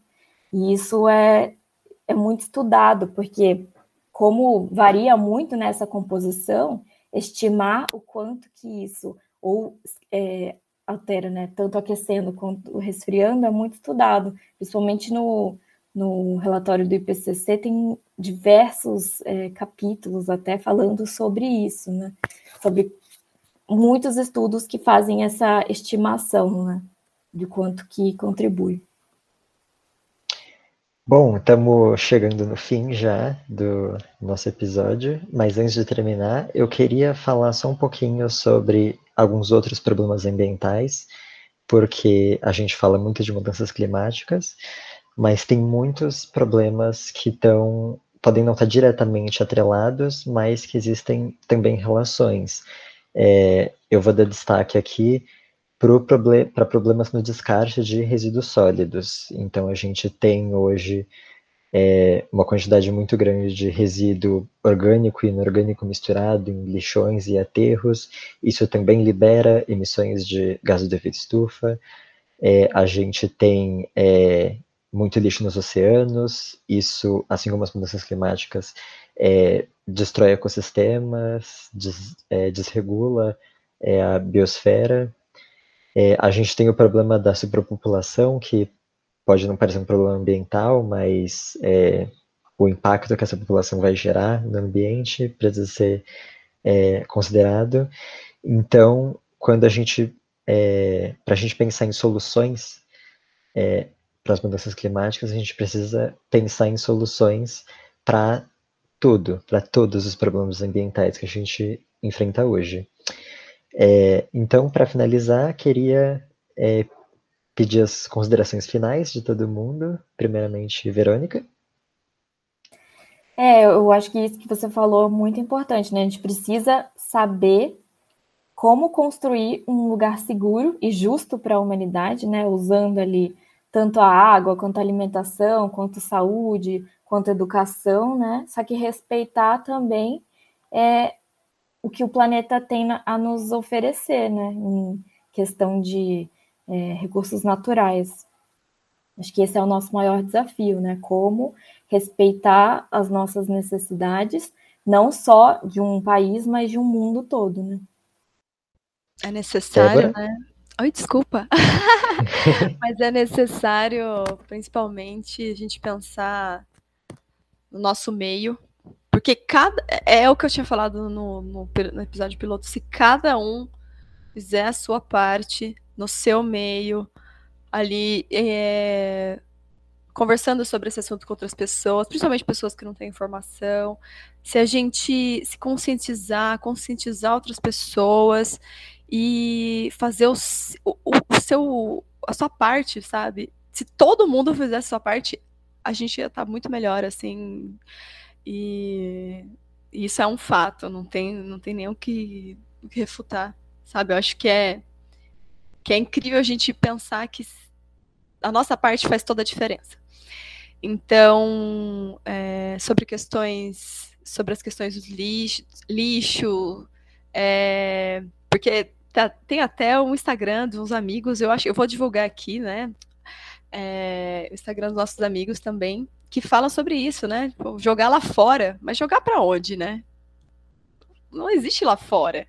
E isso é, é muito estudado, porque como varia muito nessa composição, estimar o quanto que isso ou é, altera, né, tanto aquecendo quanto resfriando, é muito estudado, principalmente no, no relatório do IPCC tem diversos é, capítulos até falando sobre isso, né, sobre muitos estudos que fazem essa estimação, né, de quanto que contribui. Bom, estamos chegando no fim já do nosso episódio, mas antes de terminar, eu queria falar só um pouquinho sobre alguns outros problemas ambientais, porque a gente fala muito de mudanças climáticas, mas tem muitos problemas que estão podem não estar diretamente atrelados, mas que existem também relações. É, eu vou dar destaque aqui para problemas no descarte de resíduos sólidos. Então, a gente tem hoje é, uma quantidade muito grande de resíduo orgânico e inorgânico misturado em lixões e aterros. Isso também libera emissões de gases de efeito estufa. É, a gente tem é, muito lixo nos oceanos. Isso, assim como as mudanças climáticas, é, destrói ecossistemas, des, é, desregula é, a biosfera é, a gente tem o problema da superpopulação, que pode não parecer um problema ambiental, mas é, o impacto que essa população vai gerar no ambiente precisa ser é, considerado. Então, quando a gente, é, para a gente pensar em soluções para as mudanças climáticas, a gente precisa pensar em soluções para tudo, para todos os problemas ambientais que a gente enfrenta hoje. É, então, para finalizar, queria é, pedir as considerações finais de todo mundo. Primeiramente, Verônica. É, eu acho que isso que você falou é muito importante, né? A gente precisa saber como construir um lugar seguro e justo para a humanidade, né? Usando ali tanto a água, quanto a alimentação, quanto saúde, quanto educação, né? Só que respeitar também é, o que o planeta tem a nos oferecer, né, em questão de é, recursos naturais. Acho que esse é o nosso maior desafio, né? Como respeitar as nossas necessidades, não só de um país, mas de um mundo todo, né? É necessário, né? Oi, desculpa. mas é necessário, principalmente, a gente pensar no nosso meio, porque cada. É, é o que eu tinha falado no, no, no episódio piloto. Se cada um fizer a sua parte no seu meio, ali, é, conversando sobre esse assunto com outras pessoas, principalmente pessoas que não têm informação, se a gente se conscientizar, conscientizar outras pessoas e fazer o, o, o seu, a sua parte, sabe? Se todo mundo fizesse a sua parte, a gente ia estar muito melhor, assim. E isso é um fato, não tem, não tem nem o que, o que refutar, sabe? Eu acho que é, que é incrível a gente pensar que a nossa parte faz toda a diferença. Então, é, sobre questões, sobre as questões do lixo, lixo é, porque tá, tem até um Instagram dos amigos, eu acho, eu vou divulgar aqui, né? É, o Instagram dos nossos amigos também, que fala sobre isso, né? Tipo, jogar lá fora, mas jogar para onde, né? Não existe lá fora.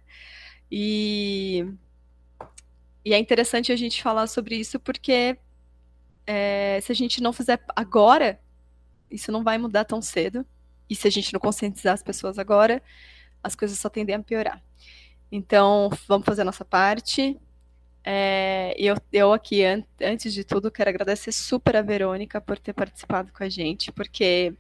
E, e é interessante a gente falar sobre isso porque é, se a gente não fizer agora, isso não vai mudar tão cedo. E se a gente não conscientizar as pessoas agora, as coisas só tendem a piorar. Então, vamos fazer a nossa parte. É, eu, eu aqui, an antes de tudo, quero agradecer super a Verônica por ter participado com a gente, porque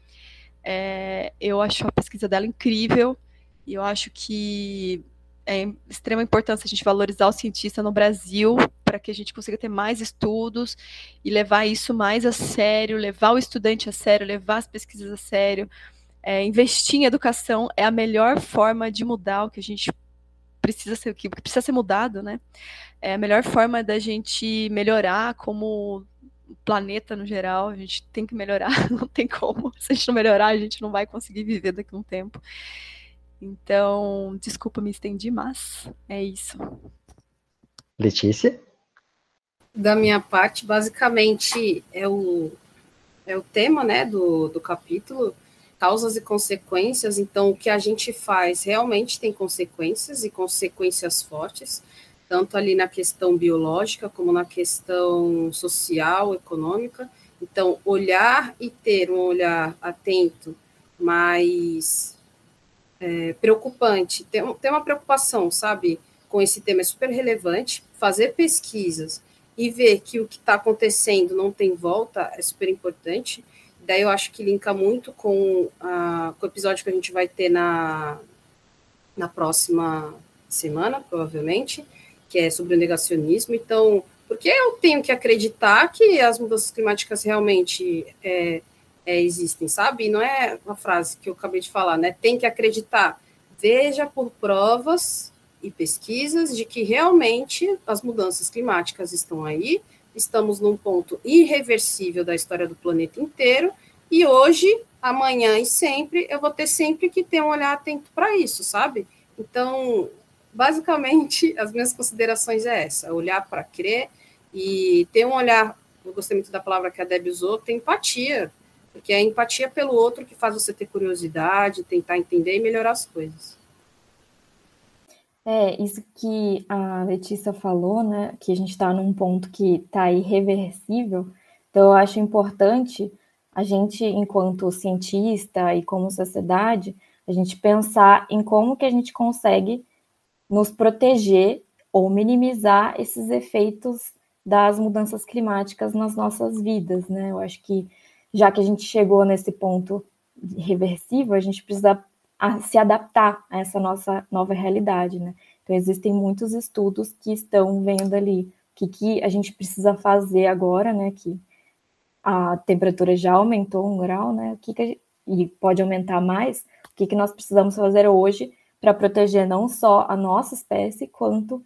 é, eu acho a pesquisa dela incrível e eu acho que é de extrema importância a gente valorizar o cientista no Brasil para que a gente consiga ter mais estudos e levar isso mais a sério, levar o estudante a sério, levar as pesquisas a sério. É, investir em educação é a melhor forma de mudar o que a gente precisa ser, que precisa ser mudado, né? É a melhor forma da gente melhorar como planeta no geral, a gente tem que melhorar, não tem como. Se a gente não melhorar, a gente não vai conseguir viver daqui a um tempo. Então, desculpa, me estendi, mas é isso. Letícia? Da minha parte, basicamente, é o, é o tema né, do, do capítulo, causas e consequências. Então, o que a gente faz realmente tem consequências e consequências fortes, tanto ali na questão biológica como na questão social, econômica. Então, olhar e ter um olhar atento, mas é, preocupante, tem uma preocupação, sabe, com esse tema, é super relevante, fazer pesquisas e ver que o que está acontecendo não tem volta é super importante. Daí eu acho que linka muito com, com o episódio que a gente vai ter na, na próxima semana, provavelmente, que é sobre o negacionismo. Então, porque eu tenho que acreditar que as mudanças climáticas realmente é, é, existem, sabe? E não é uma frase que eu acabei de falar, né? Tem que acreditar. Veja por provas e pesquisas de que realmente as mudanças climáticas estão aí, estamos num ponto irreversível da história do planeta inteiro, e hoje, amanhã e sempre, eu vou ter sempre que ter um olhar atento para isso, sabe? Então, basicamente, as minhas considerações é essa: olhar para crer e ter um olhar. Eu gostei muito da palavra que a Deb usou, ter empatia porque é a empatia pelo outro que faz você ter curiosidade, tentar entender e melhorar as coisas. É, isso que a Letícia falou, né, que a gente está num ponto que está irreversível, então eu acho importante a gente, enquanto cientista e como sociedade, a gente pensar em como que a gente consegue nos proteger ou minimizar esses efeitos das mudanças climáticas nas nossas vidas, né? Eu acho que já que a gente chegou nesse ponto reversível, a gente precisa se adaptar a essa nossa nova realidade, né? Então, existem muitos estudos que estão vendo ali o que, que a gente precisa fazer agora, né? Que a temperatura já aumentou um grau, né? O que, que gente, e pode aumentar mais, o que, que nós precisamos fazer hoje para proteger não só a nossa espécie, quanto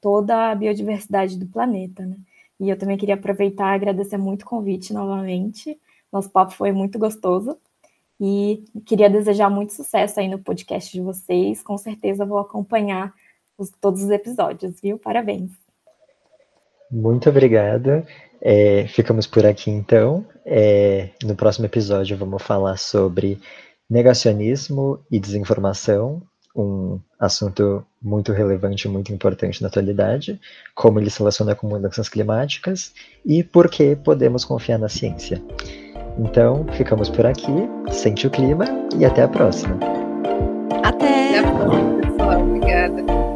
toda a biodiversidade do planeta, né? E eu também queria aproveitar e agradecer muito o convite novamente. Nosso papo foi muito gostoso e queria desejar muito sucesso aí no podcast de vocês. Com certeza vou acompanhar os, todos os episódios, viu? Parabéns. Muito obrigada. É, ficamos por aqui então. É, no próximo episódio vamos falar sobre negacionismo e desinformação, um assunto muito relevante e muito importante na atualidade, como ele se relaciona com mudanças climáticas e por que podemos confiar na ciência. Então, ficamos por aqui, sente o clima e até a próxima. Até! Até a próxima, pessoal. Obrigada.